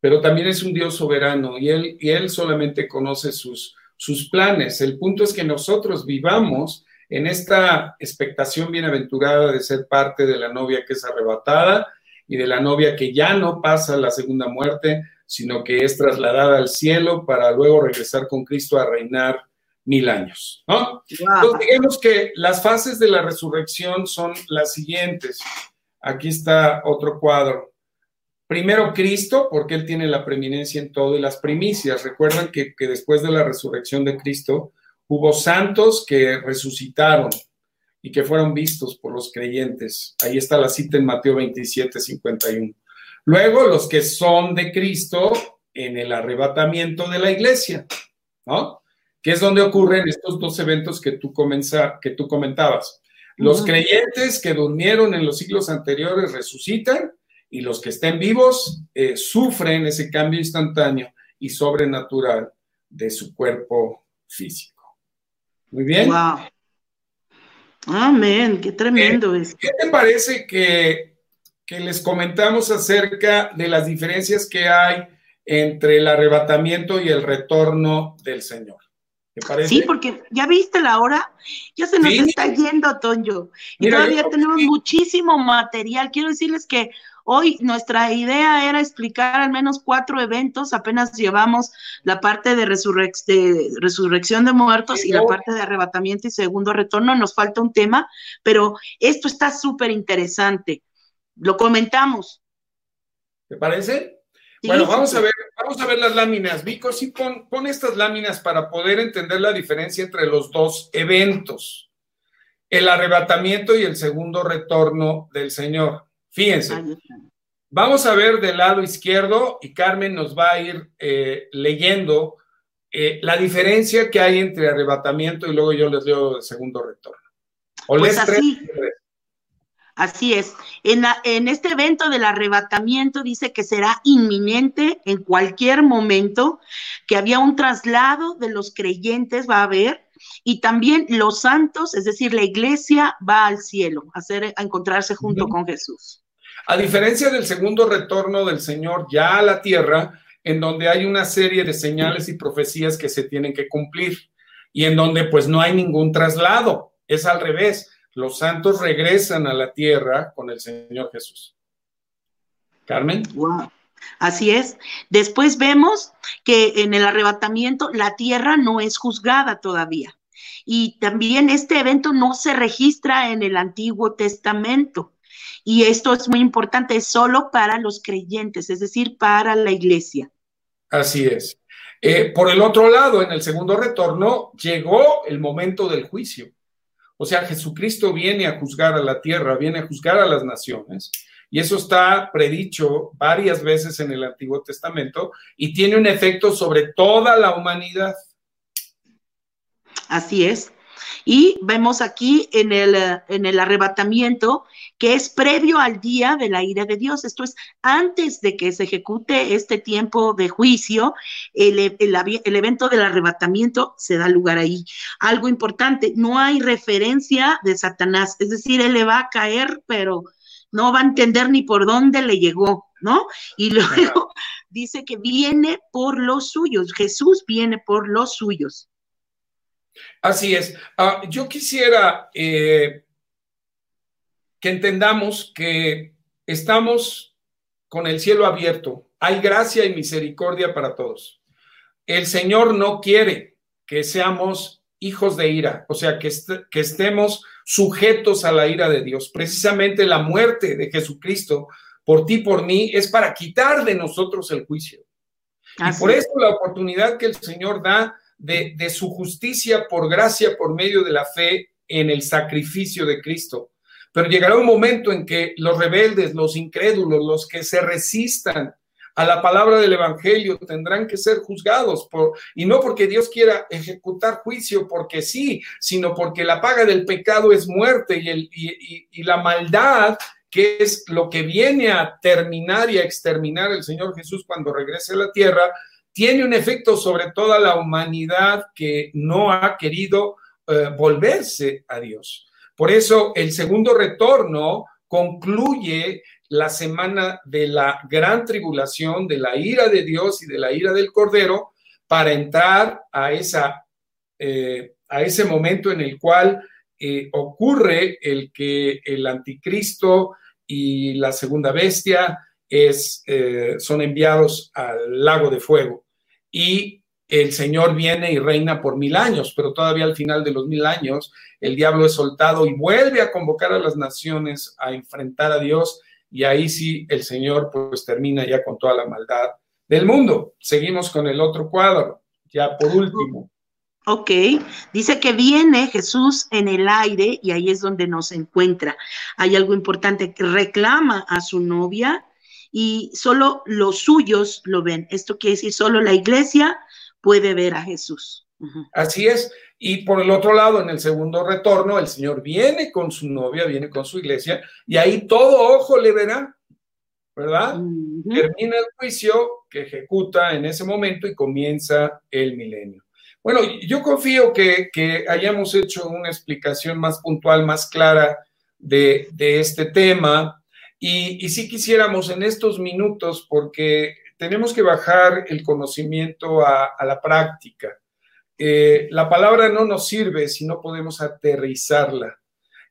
pero también es un Dios soberano y Él, y él solamente conoce sus, sus planes. El punto es que nosotros vivamos en esta expectación bienaventurada de ser parte de la novia que es arrebatada y de la novia que ya no pasa la segunda muerte, sino que es trasladada al cielo para luego regresar con Cristo a reinar mil años, ¿no? Wow. Entonces, digamos que las fases de la resurrección son las siguientes. Aquí está otro cuadro. Primero Cristo, porque Él tiene la preeminencia en todo y las primicias. Recuerdan que, que después de la resurrección de Cristo hubo santos que resucitaron y que fueron vistos por los creyentes. Ahí está la cita en Mateo 27, 51. Luego, los que son de Cristo en el arrebatamiento de la iglesia, ¿no? Que es donde ocurren estos dos eventos que tú, comenza, que tú comentabas. Los creyentes que durmieron en los siglos anteriores resucitan y los que estén vivos eh, sufren ese cambio instantáneo y sobrenatural de su cuerpo físico. Muy bien. Wow. Amén, qué tremendo Eh, es. ¿Qué te parece que, que les comentamos acerca de las diferencias que hay entre el arrebatamiento y el retorno del Señor? ¿Te parece? Sí, porque ya viste la hora, ya se nos Sí. está yendo, Toño. Y Mira, todavía yo- tenemos muchísimo material. Quiero decirles que hoy nuestra idea era explicar al menos cuatro eventos. Apenas llevamos la parte de, resurrec- de resurrección de muertos y la parte de arrebatamiento y segundo retorno. Nos falta un tema, pero esto está súper interesante. Lo comentamos. ¿Te parece? Bueno, vamos a ver, vamos a ver las láminas. Vico, sí, pon, pon estas láminas para poder entender la diferencia entre los dos eventos. El arrebatamiento y el segundo retorno del Señor. Fíjense. Vamos a ver del lado izquierdo y Carmen nos va a ir eh, leyendo eh, la diferencia que hay entre arrebatamiento y luego yo les leo el segundo retorno. O Pues les así. tres. Así es. En, la- en este evento del arrebatamiento dice que será inminente en cualquier momento, que había un traslado de los creyentes, va a haber, y también los santos, es decir, la iglesia va al cielo a, hacer, a encontrarse junto con Jesús. A diferencia del segundo retorno del Señor ya a la tierra, en donde hay una serie de señales y profecías que se tienen que cumplir y en donde pues no hay ningún traslado, es al revés. Los santos regresan a la tierra con el Señor Jesús. Carmen. Wow. Así es. Después vemos que en el arrebatamiento la tierra no es juzgada todavía. Y también este evento no se registra en el Antiguo Testamento. Y esto es muy importante, es solo para los creyentes, es decir, para la iglesia. Así es. Eh, por el otro lado, en el segundo retorno, llegó el momento del juicio. O sea, Jesucristo viene a juzgar a la tierra, viene a juzgar a las naciones. Y eso está predicho varias veces en el Antiguo Testamento y tiene un efecto sobre toda la humanidad. Así es. Y vemos aquí en el, eh, en el arrebatamiento que es previo al día de la ira de Dios. Esto es antes de que se ejecute este tiempo de juicio, el, el, el evento del arrebatamiento se da lugar ahí. Algo importante, no hay referencia de Satanás, es decir, él le va a caer, pero no va a entender ni por dónde le llegó, ¿no? Y luego dice que viene por los suyos, Jesús viene por los suyos. Así es. Uh, yo quisiera eh, que entendamos que estamos con el cielo abierto. Hay gracia y misericordia para todos. El Señor no quiere que seamos hijos de ira, o sea, que, est que estemos sujetos a la ira de Dios. Precisamente la muerte de Jesucristo por ti, por mí, es para quitar de nosotros el juicio. Así. Y por eso la oportunidad que el Señor da de, su justicia por gracia, por medio de la fe en el sacrificio de Cristo. Pero llegará un momento en que los rebeldes, los incrédulos, los que se resistan a la palabra del Evangelio tendrán que ser juzgados, por, y no porque Dios quiera ejecutar juicio porque sí, sino porque la paga del pecado es muerte y, el, y la maldad que es lo que viene a terminar y a exterminar el Señor Jesús cuando regrese a la tierra, tiene un efecto sobre toda la humanidad que no ha querido eh, volverse a Dios. Por eso el segundo retorno concluye la semana de la gran tribulación, de la ira de Dios y de la ira del Cordero, para entrar a, esa, eh, a ese momento en el cual eh, ocurre el que el anticristo y la segunda bestia es, son enviados al lago de fuego. Y el Señor viene y reina por mil años, pero todavía al final de los mil años el diablo es soltado y vuelve a convocar a las naciones a enfrentar a Dios y ahí sí el Señor pues termina ya con toda la maldad del mundo. Seguimos con el otro cuadro, ya por último. Ok, dice que viene Jesús en el aire y ahí es donde nos encuentra. Hay algo importante reclama a su novia y solo los suyos lo ven. Esto quiere decir, solo la iglesia puede ver a Jesús. Así es. Y por el otro lado, en el segundo retorno, el Señor viene con su novia, viene con su iglesia, y ahí todo ojo le verá, ¿verdad? Termina el juicio que ejecuta en ese momento y comienza el milenio. Bueno, yo confío que, hayamos hecho una explicación más puntual, más clara de, este tema. Y, si quisiéramos en estos minutos, porque tenemos que bajar el conocimiento a, la práctica. Eh, la palabra no nos sirve si no podemos aterrizarla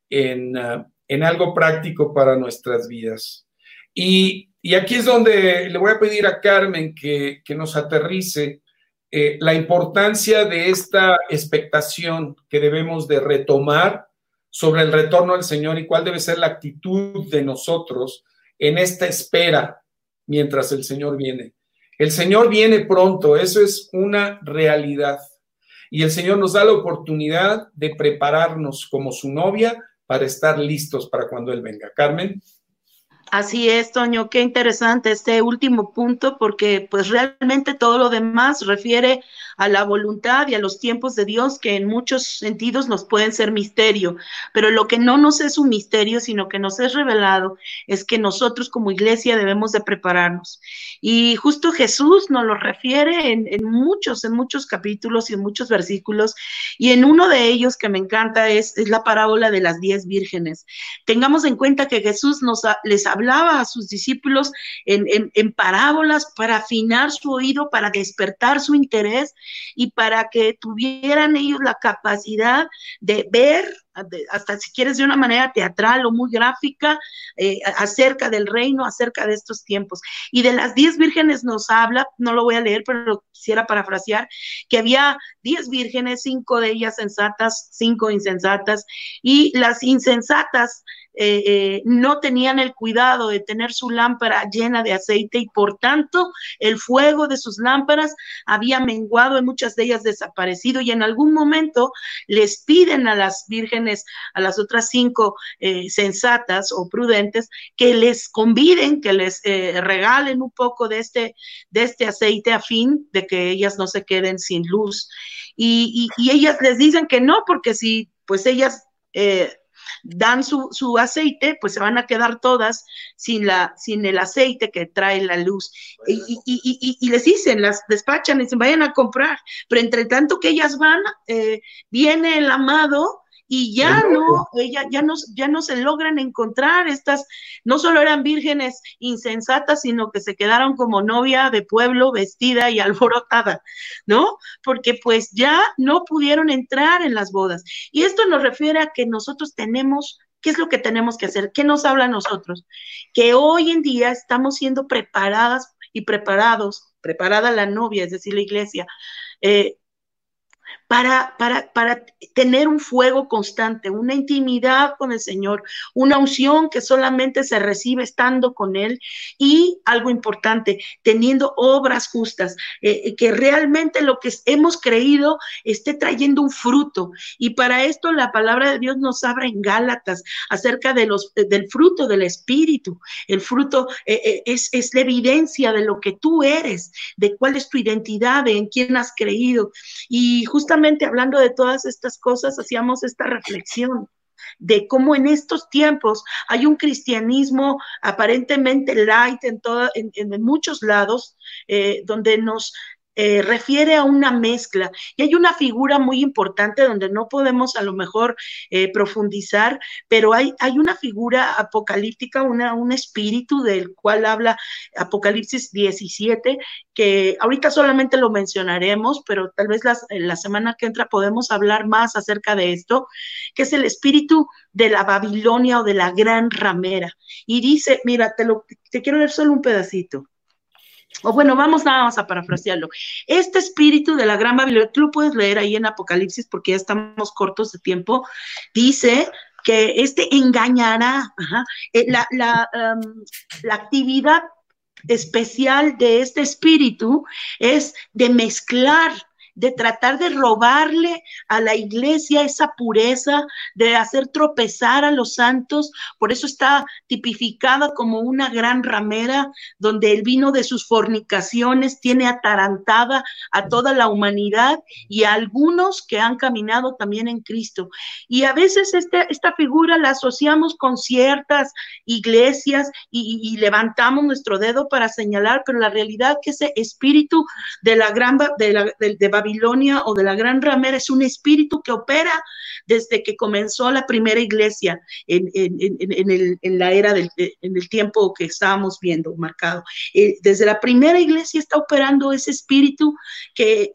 en, uh, algo práctico para nuestras vidas. Y, aquí es donde le voy a pedir a Carmen que, que nos aterrice eh, la importancia de esta expectación que debemos de retomar sobre el retorno al Señor y cuál debe ser la actitud de nosotros en esta espera mientras el Señor viene. El Señor viene pronto, eso es una realidad. Y el Señor nos da la oportunidad de prepararnos como su novia para estar listos para cuando Él venga. Carmen. Así es, Toño, qué interesante este último punto, porque pues realmente todo lo demás refiere a la voluntad y a los tiempos de Dios que en muchos sentidos nos pueden ser misterio, pero lo que no nos es un misterio, sino que nos es revelado, es que nosotros como iglesia debemos de prepararnos. Y justo Jesús nos lo refiere en, muchos, en muchos capítulos y en muchos versículos, y en uno de ellos que me encanta es, la parábola de las diez vírgenes. Tengamos en cuenta que Jesús nos les ha hablaba a sus discípulos en, parábolas para afinar su oído, para despertar su interés y para que tuvieran ellos la capacidad de ver hasta si quieres de una manera teatral o muy gráfica, eh, acerca del reino, acerca de estos tiempos. Y de las diez vírgenes nos habla, no lo voy a leer, pero lo quisiera parafrasear, que había diez vírgenes, cinco de ellas sensatas, cinco insensatas, y las insensatas eh, eh, no tenían el cuidado de tener su lámpara llena de aceite y por tanto el fuego de sus lámparas había menguado y muchas de ellas desaparecido y en algún momento les piden a las vírgenes, a las otras cinco eh, sensatas o prudentes, que les conviden, que les regalen un poco de este, de este aceite a fin de que ellas no se queden sin luz. Y, ellas les dicen que no, porque si pues ellas dan su, su, aceite, pues se van a quedar todas sin, la, sin el aceite que trae la luz. Y, y, y, les dicen, las despachan, dicen, vayan a comprar. Pero entre tanto que ellas van, eh, viene el amado y ya no, ella, ya no, ya no se logran encontrar estas, no solo eran vírgenes insensatas, sino que se quedaron como novia de pueblo vestida y (laughs) alborotada, ¿no? Porque pues ya no pudieron entrar en las bodas. Y esto nos refiere a que nosotros tenemos ¿Qué es lo que tenemos que hacer? ¿Qué nos habla a nosotros? Que hoy en día estamos siendo preparadas y preparados, preparada la novia, es decir, la iglesia, eh, para, para, para tener un fuego constante, una intimidad con el Señor, una unción que solamente se recibe estando con Él y algo importante, teniendo obras justas, eh, eh, que realmente lo que hemos creído esté trayendo un fruto. Y para esto la palabra de Dios nos habla en Gálatas acerca de los, eh, del fruto del Espíritu. El fruto es, es la evidencia de lo que tú eres, de cuál es tu identidad, de en quién has creído. Y justamente hablando de todas estas cosas, hacíamos esta reflexión de cómo en estos tiempos hay un cristianismo aparentemente light en, en, muchos lados, eh, donde nos eh, refiere a una mezcla y hay una figura muy importante donde no podemos a lo mejor eh, profundizar, pero hay, hay una figura apocalíptica, una, un espíritu del cual habla Apocalipsis 17, que ahorita solamente lo mencionaremos, pero tal vez la semana que entra podemos hablar más acerca de esto, que es el espíritu de la Babilonia o de la gran ramera. Y dice, mira, te, lo, te quiero leer solo un pedacito. O bueno, vamos nada más a parafrasearlo. Este espíritu de la gran Babilonia, tú lo puedes leer ahí en Apocalipsis porque ya estamos cortos de tiempo, dice que este engañará. Eh, la, la, la actividad especial de este espíritu es de mezclar de tratar de robarle a la iglesia esa pureza, de hacer tropezar a los santos. Por eso está tipificada como una gran ramera, donde el vino de sus fornicaciones tiene atarantada a toda la humanidad y a algunos que han caminado también en Cristo. Y a veces este, esta figura la asociamos con ciertas iglesias y, levantamos nuestro dedo para señalar, pero la realidad que ese espíritu de la gran de, la, de, de Babilonia o de la Gran Ramera es un espíritu que opera desde que comenzó la primera iglesia en, la era del en el tiempo que estábamos viendo marcado. Eh, desde la primera iglesia está operando ese espíritu que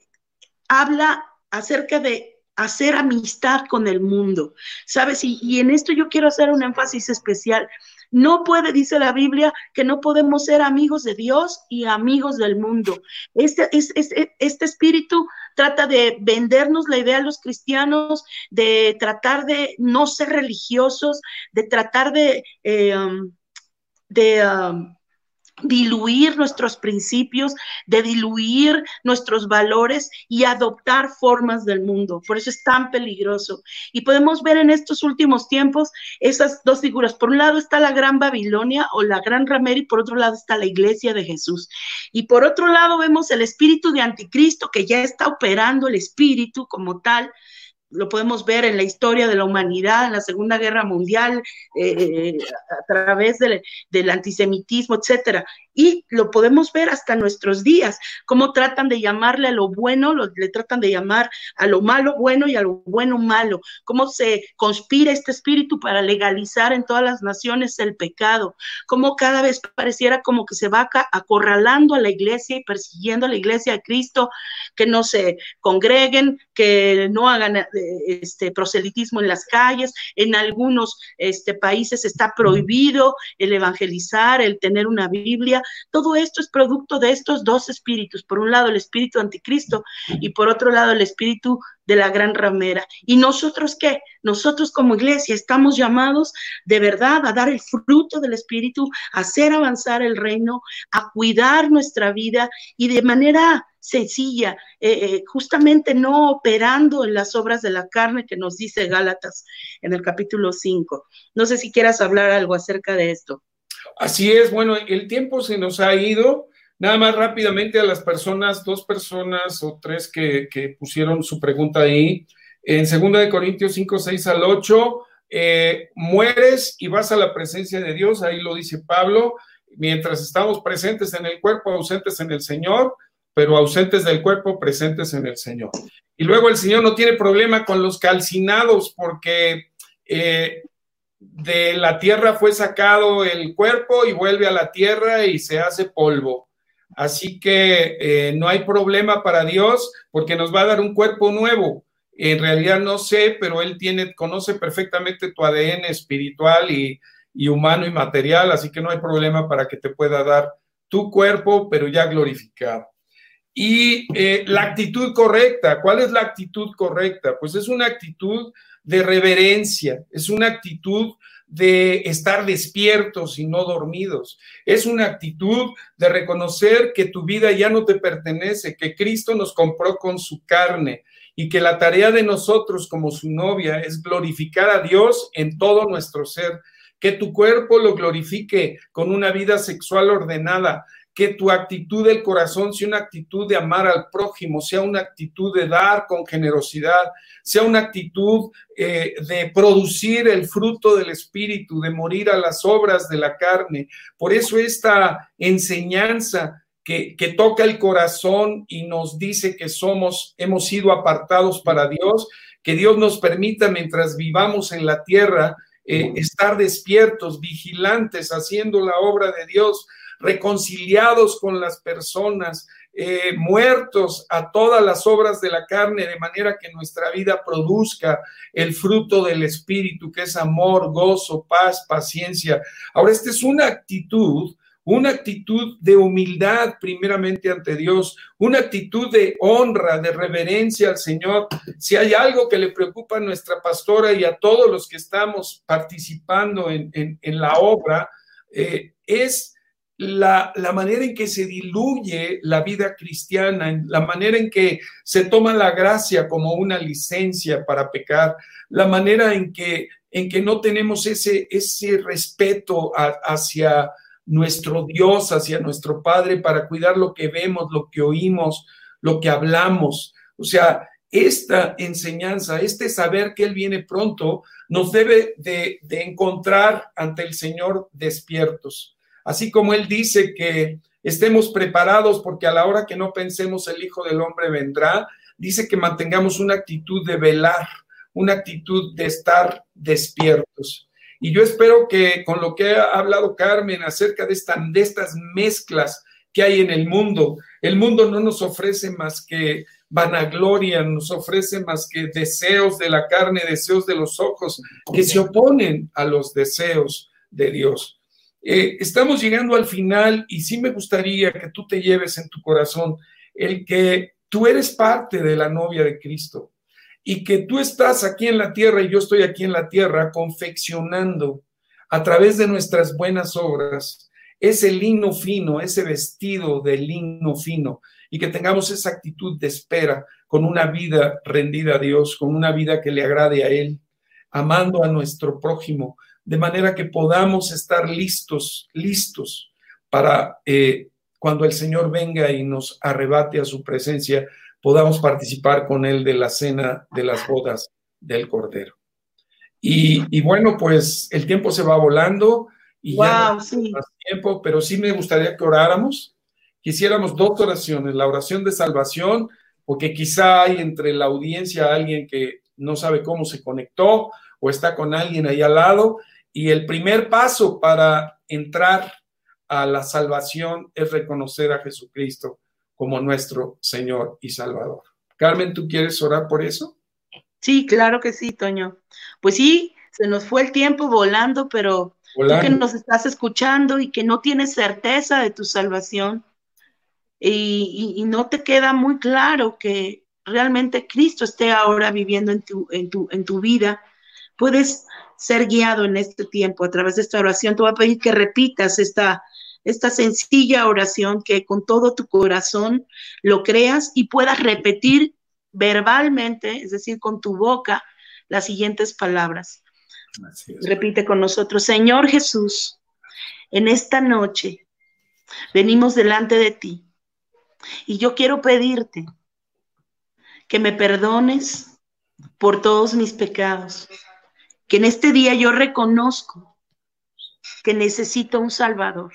habla acerca de hacer amistad con el mundo, ¿sabes? Y, y, en esto yo quiero hacer un énfasis especial. No puede, dice la Biblia, que no podemos ser amigos de Dios y amigos del mundo. Este, este, este espíritu trata de vendernos la idea a los cristianos, de tratar de no ser religiosos, de tratar de, eh, um, de um, diluir nuestros principios, de diluir nuestros valores y adoptar formas del mundo. Por eso es tan peligroso. Y podemos ver en estos últimos tiempos esas dos figuras. Por un lado está la gran Babilonia o la gran Ramera y por otro lado está la iglesia de Jesús. Y por otro lado vemos el espíritu de anticristo que ya está operando el espíritu como tal lo podemos ver en la historia de la humanidad, en la Segunda Guerra Mundial, eh, a través del, del, antisemitismo, etcétera y lo podemos ver hasta nuestros días, cómo tratan de llamarle a lo bueno, le tratan de llamar a lo malo bueno y a lo bueno malo, cómo se conspira este espíritu para legalizar en todas las naciones el pecado, cómo cada vez pareciera como que se va acorralando a la iglesia y persiguiendo a la iglesia de Cristo, que no se congreguen, que no hagan eh, este proselitismo en las calles, en algunos este, países está prohibido el evangelizar, el tener una Biblia, todo esto es producto de estos dos espíritus. Por un lado, el espíritu anticristo y por otro lado, el espíritu de la gran ramera. ¿Y nosotros qué? Nosotros como iglesia estamos llamados de verdad a dar el fruto del espíritu, a hacer avanzar el reino, a cuidar nuestra vida y de manera sencilla, eh, eh, justamente no operando en las obras de la carne que nos dice Gálatas en el capítulo 5. No sé si quieras hablar algo acerca de esto. Así es, bueno, el tiempo se nos ha ido. Nada más rápidamente a las personas, dos personas o tres que, pusieron su pregunta ahí. En 2 de Corintios 5, 6 al 8, eh, mueres y vas a la presencia de Dios, ahí lo dice Pablo, mientras estamos presentes en el cuerpo, ausentes en el Señor, pero ausentes del cuerpo, presentes en el Señor. Y luego el Señor no tiene problema con los calcinados porque eh, de la tierra fue sacado el cuerpo y vuelve a la tierra y se hace polvo. Así que eh, no hay problema para Dios porque nos va a dar un cuerpo nuevo. En realidad no sé, pero Él tiene, conoce perfectamente tu ADN espiritual y, humano y material, así que no hay problema para que te pueda dar tu cuerpo, pero ya glorificado. Y eh, la actitud correcta, ¿cuál es la actitud correcta? Pues es una actitud de reverencia, es una actitud de estar despiertos y no dormidos. Es una actitud de reconocer que tu vida ya no te pertenece, que Cristo nos compró con su carne y que la tarea de nosotros como su novia es glorificar a Dios en todo nuestro ser, que tu cuerpo lo glorifique con una vida sexual ordenada, que tu actitud del corazón sea una actitud de amar al prójimo, sea una actitud de dar con generosidad, sea una actitud eh, de producir el fruto del Espíritu, de morir a las obras de la carne. Por eso esta enseñanza que, que toca el corazón y nos dice que somos, hemos sido apartados para Dios, que Dios nos permita mientras vivamos en la tierra, eh, estar despiertos, vigilantes, haciendo la obra de Dios, reconciliados con las personas, eh, muertos a todas las obras de la carne, de manera que nuestra vida produzca el fruto del Espíritu, que es amor, gozo, paz, paciencia. Ahora, esta es una actitud una actitud de humildad primeramente ante Dios, una actitud de honra, de reverencia al Señor. Si hay algo que le preocupa a nuestra pastora y a todos los que estamos participando en, la obra, eh, es la, la, manera en que se diluye la vida cristiana, la manera en que se toma la gracia como una licencia para pecar, la manera en que, en que no tenemos ese, ese respeto hacia nuestro Dios, hacia nuestro Padre, para cuidar lo que vemos, lo que oímos, lo que hablamos. O sea, esta enseñanza, este saber que Él viene pronto, nos debe de, de encontrar ante el Señor despiertos Así como Él dice que estemos preparados porque a la hora que no pensemos el Hijo del Hombre vendrá, dice que mantengamos una actitud de velar, una actitud de estar despiertos. Y yo espero que con lo que ha hablado Carmen acerca de, estas mezclas que hay en el mundo, el mundo no nos ofrece más que vanagloria, nos ofrece más que deseos de la carne, deseos de los ojos, que se oponen a los deseos de Dios. Eh, estamos llegando al final y sí me gustaría que tú te lleves en tu corazón el que tú eres parte de la novia de Cristo y que tú estás aquí en la tierra y yo estoy aquí en la tierra confeccionando a través de nuestras buenas obras ese lino fino, ese vestido de lino fino y que tengamos esa actitud de espera con una vida rendida a Dios, con una vida que le agrade a Él, amando a nuestro prójimo, de manera que podamos estar listos, listos para eh, cuando el Señor venga y nos arrebate a su presencia, podamos participar con Él de la cena de las bodas del Cordero. Y, bueno, pues el tiempo se va volando y ya no sí. más tiempo, pero sí me gustaría que oráramos, quisiéramos dos oraciones, la oración de salvación, porque quizá hay entre la audiencia alguien que no sabe cómo se conectó o está con alguien ahí al lado y el primer paso para entrar a la salvación es reconocer a Jesucristo como nuestro Señor y Salvador. Carmen, ¿tú quieres orar por eso? Sí, claro que sí, Toño. Pues sí, se nos fue el tiempo volando, pero tú que nos estás escuchando y que no tienes certeza de tu salvación y, y, no te queda muy claro que realmente Cristo esté ahora viviendo en tu, en tu, en tu vida, puedes ser guiado en este tiempo a través de esta oración. Te voy a pedir que repitas esta, esta sencilla oración, que con todo tu corazón lo creas y puedas repetir verbalmente, es decir, con tu boca, las siguientes palabras. Repite con nosotros, Señor Jesús, en esta noche venimos delante de ti y yo quiero pedirte que me perdones por todos mis pecados que en este día yo reconozco que necesito un Salvador,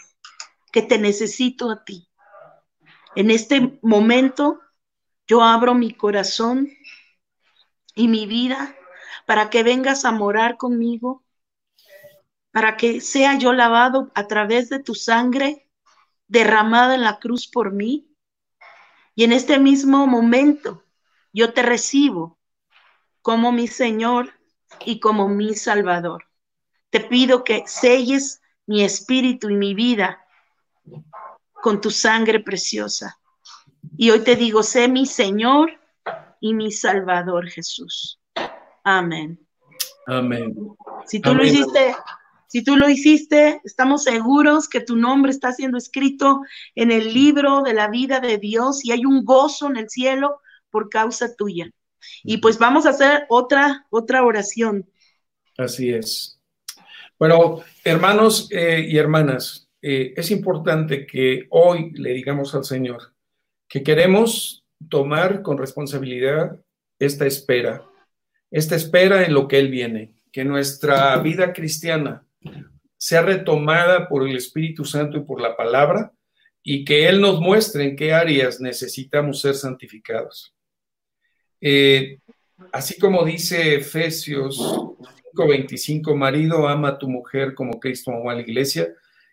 que te necesito a ti. En este momento yo abro mi corazón y mi vida para que vengas a morar conmigo, para que sea yo lavado a través de tu sangre derramada en la cruz por mí. Y en este mismo momento yo te recibo como mi Señor y como mi Salvador. Te pido que selles mi espíritu y mi vida con tu sangre preciosa. Y hoy te digo, sé mi Señor y mi Salvador Jesús. Amén. Amén. Si tú lo hiciste, si tú lo hiciste, estamos seguros que tu nombre está siendo escrito en el libro de la vida de Dios y hay un gozo en el cielo por causa tuya. Y pues vamos a hacer otra, otra oración. Así es. Bueno, hermanos eh, y hermanas, eh, es importante que hoy le digamos al Señor que queremos tomar con responsabilidad esta espera, esta espera en lo que Él viene, que nuestra vida cristiana sea retomada por el Espíritu Santo y por la palabra y que Él nos muestre en qué áreas necesitamos ser santificados. Eh, así como dice Efesios 5:25, marido, ama a tu mujer como Cristo amó a la iglesia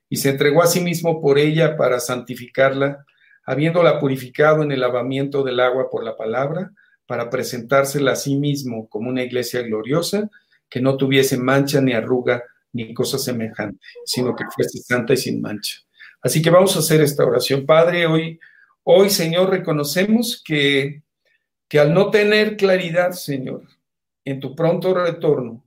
y se entregó a sí mismo por ella para santificarla, habiéndola purificado en el lavamiento del agua por la palabra, para presentársela a sí mismo como una iglesia gloriosa, que no tuviese mancha ni arruga ni cosa semejante, sino que fuese santa y sin mancha. Así que vamos a hacer esta oración. Padre, hoy, hoy Señor, reconocemos que, que al no tener claridad, Señor, en tu pronto retorno,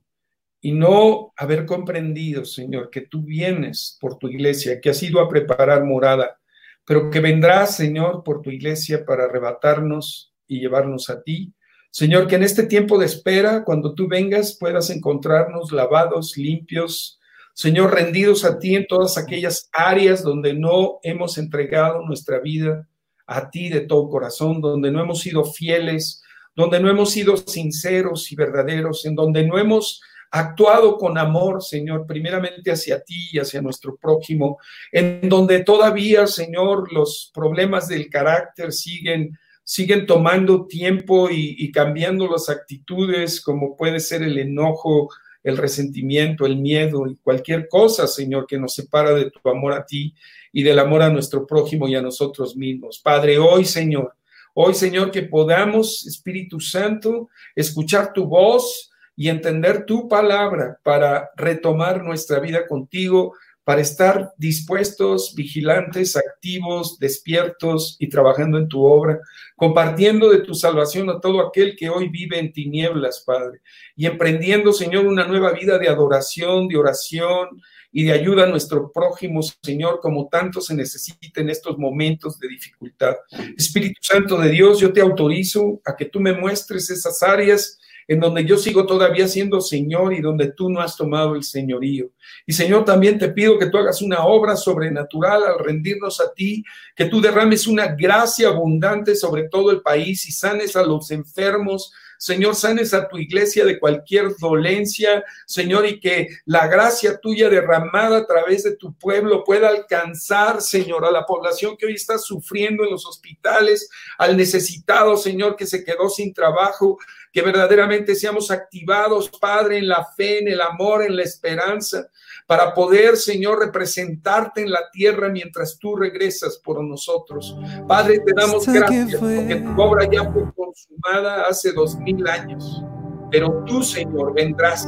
y no haber comprendido, Señor, que tú vienes por tu iglesia, que has ido a preparar morada, pero que vendrás, Señor, por tu iglesia para arrebatarnos y llevarnos a ti. Señor, que en este tiempo de espera, cuando tú vengas, puedas encontrarnos lavados, limpios, Señor, rendidos a ti en todas aquellas áreas donde no hemos entregado nuestra vida a ti de todo corazón, donde no hemos sido fieles, donde no hemos sido sinceros y verdaderos, en donde no hemos actuado con amor, Señor, primeramente hacia ti y hacia nuestro prójimo, en donde todavía, Señor, los problemas del carácter siguen siguen tomando tiempo y, y, cambiando las actitudes, como puede ser el enojo, el resentimiento, el miedo y cualquier cosa, Señor, que nos separa de tu amor a ti y del amor a nuestro prójimo y a nosotros mismos. Padre, hoy, Señor, hoy, Señor, que podamos, Espíritu Santo, escuchar tu voz, y entender tu palabra para retomar nuestra vida contigo, para estar dispuestos, vigilantes, activos, despiertos y trabajando en tu obra, compartiendo de tu salvación a todo aquel que hoy vive en tinieblas, Padre, y emprendiendo, Señor, una nueva vida de adoración, de oración y de ayuda a nuestro prójimo, Señor, como tanto se necesita en estos momentos de dificultad. Espíritu Santo de Dios, yo te autorizo a que tú me muestres esas áreas en donde yo sigo todavía siendo Señor y donde tú no has tomado el señorío. Y Señor, también te pido que tú hagas una obra sobrenatural al rendirnos a ti, que tú derrames una gracia abundante sobre todo el país y sanes a los enfermos, Señor, sanes a tu iglesia de cualquier dolencia, Señor, y que la gracia tuya derramada a través de tu pueblo pueda alcanzar, Señor, a la población que hoy está sufriendo en los hospitales, al necesitado, Señor, que se quedó sin trabajo, que verdaderamente seamos activados, Padre, en la fe, en el amor, en la esperanza, para poder, Señor, representarte en la tierra mientras tú regresas por nosotros. Padre, te damos gracias porque tu obra ya fue consumada hace dos mil años, pero tú, Señor, vendrás.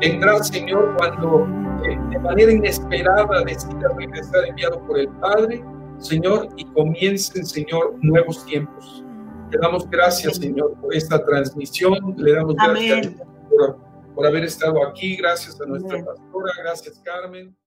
Vendrás, Señor, cuando eh, de manera inesperada decida regresar enviado por el Padre, Señor, y comiencen, Señor, nuevos tiempos. Le damos gracias, Señor, por esta transmisión. Le damos gracias por por haber estado aquí. Gracias a nuestra pastora. Gracias, Carmen.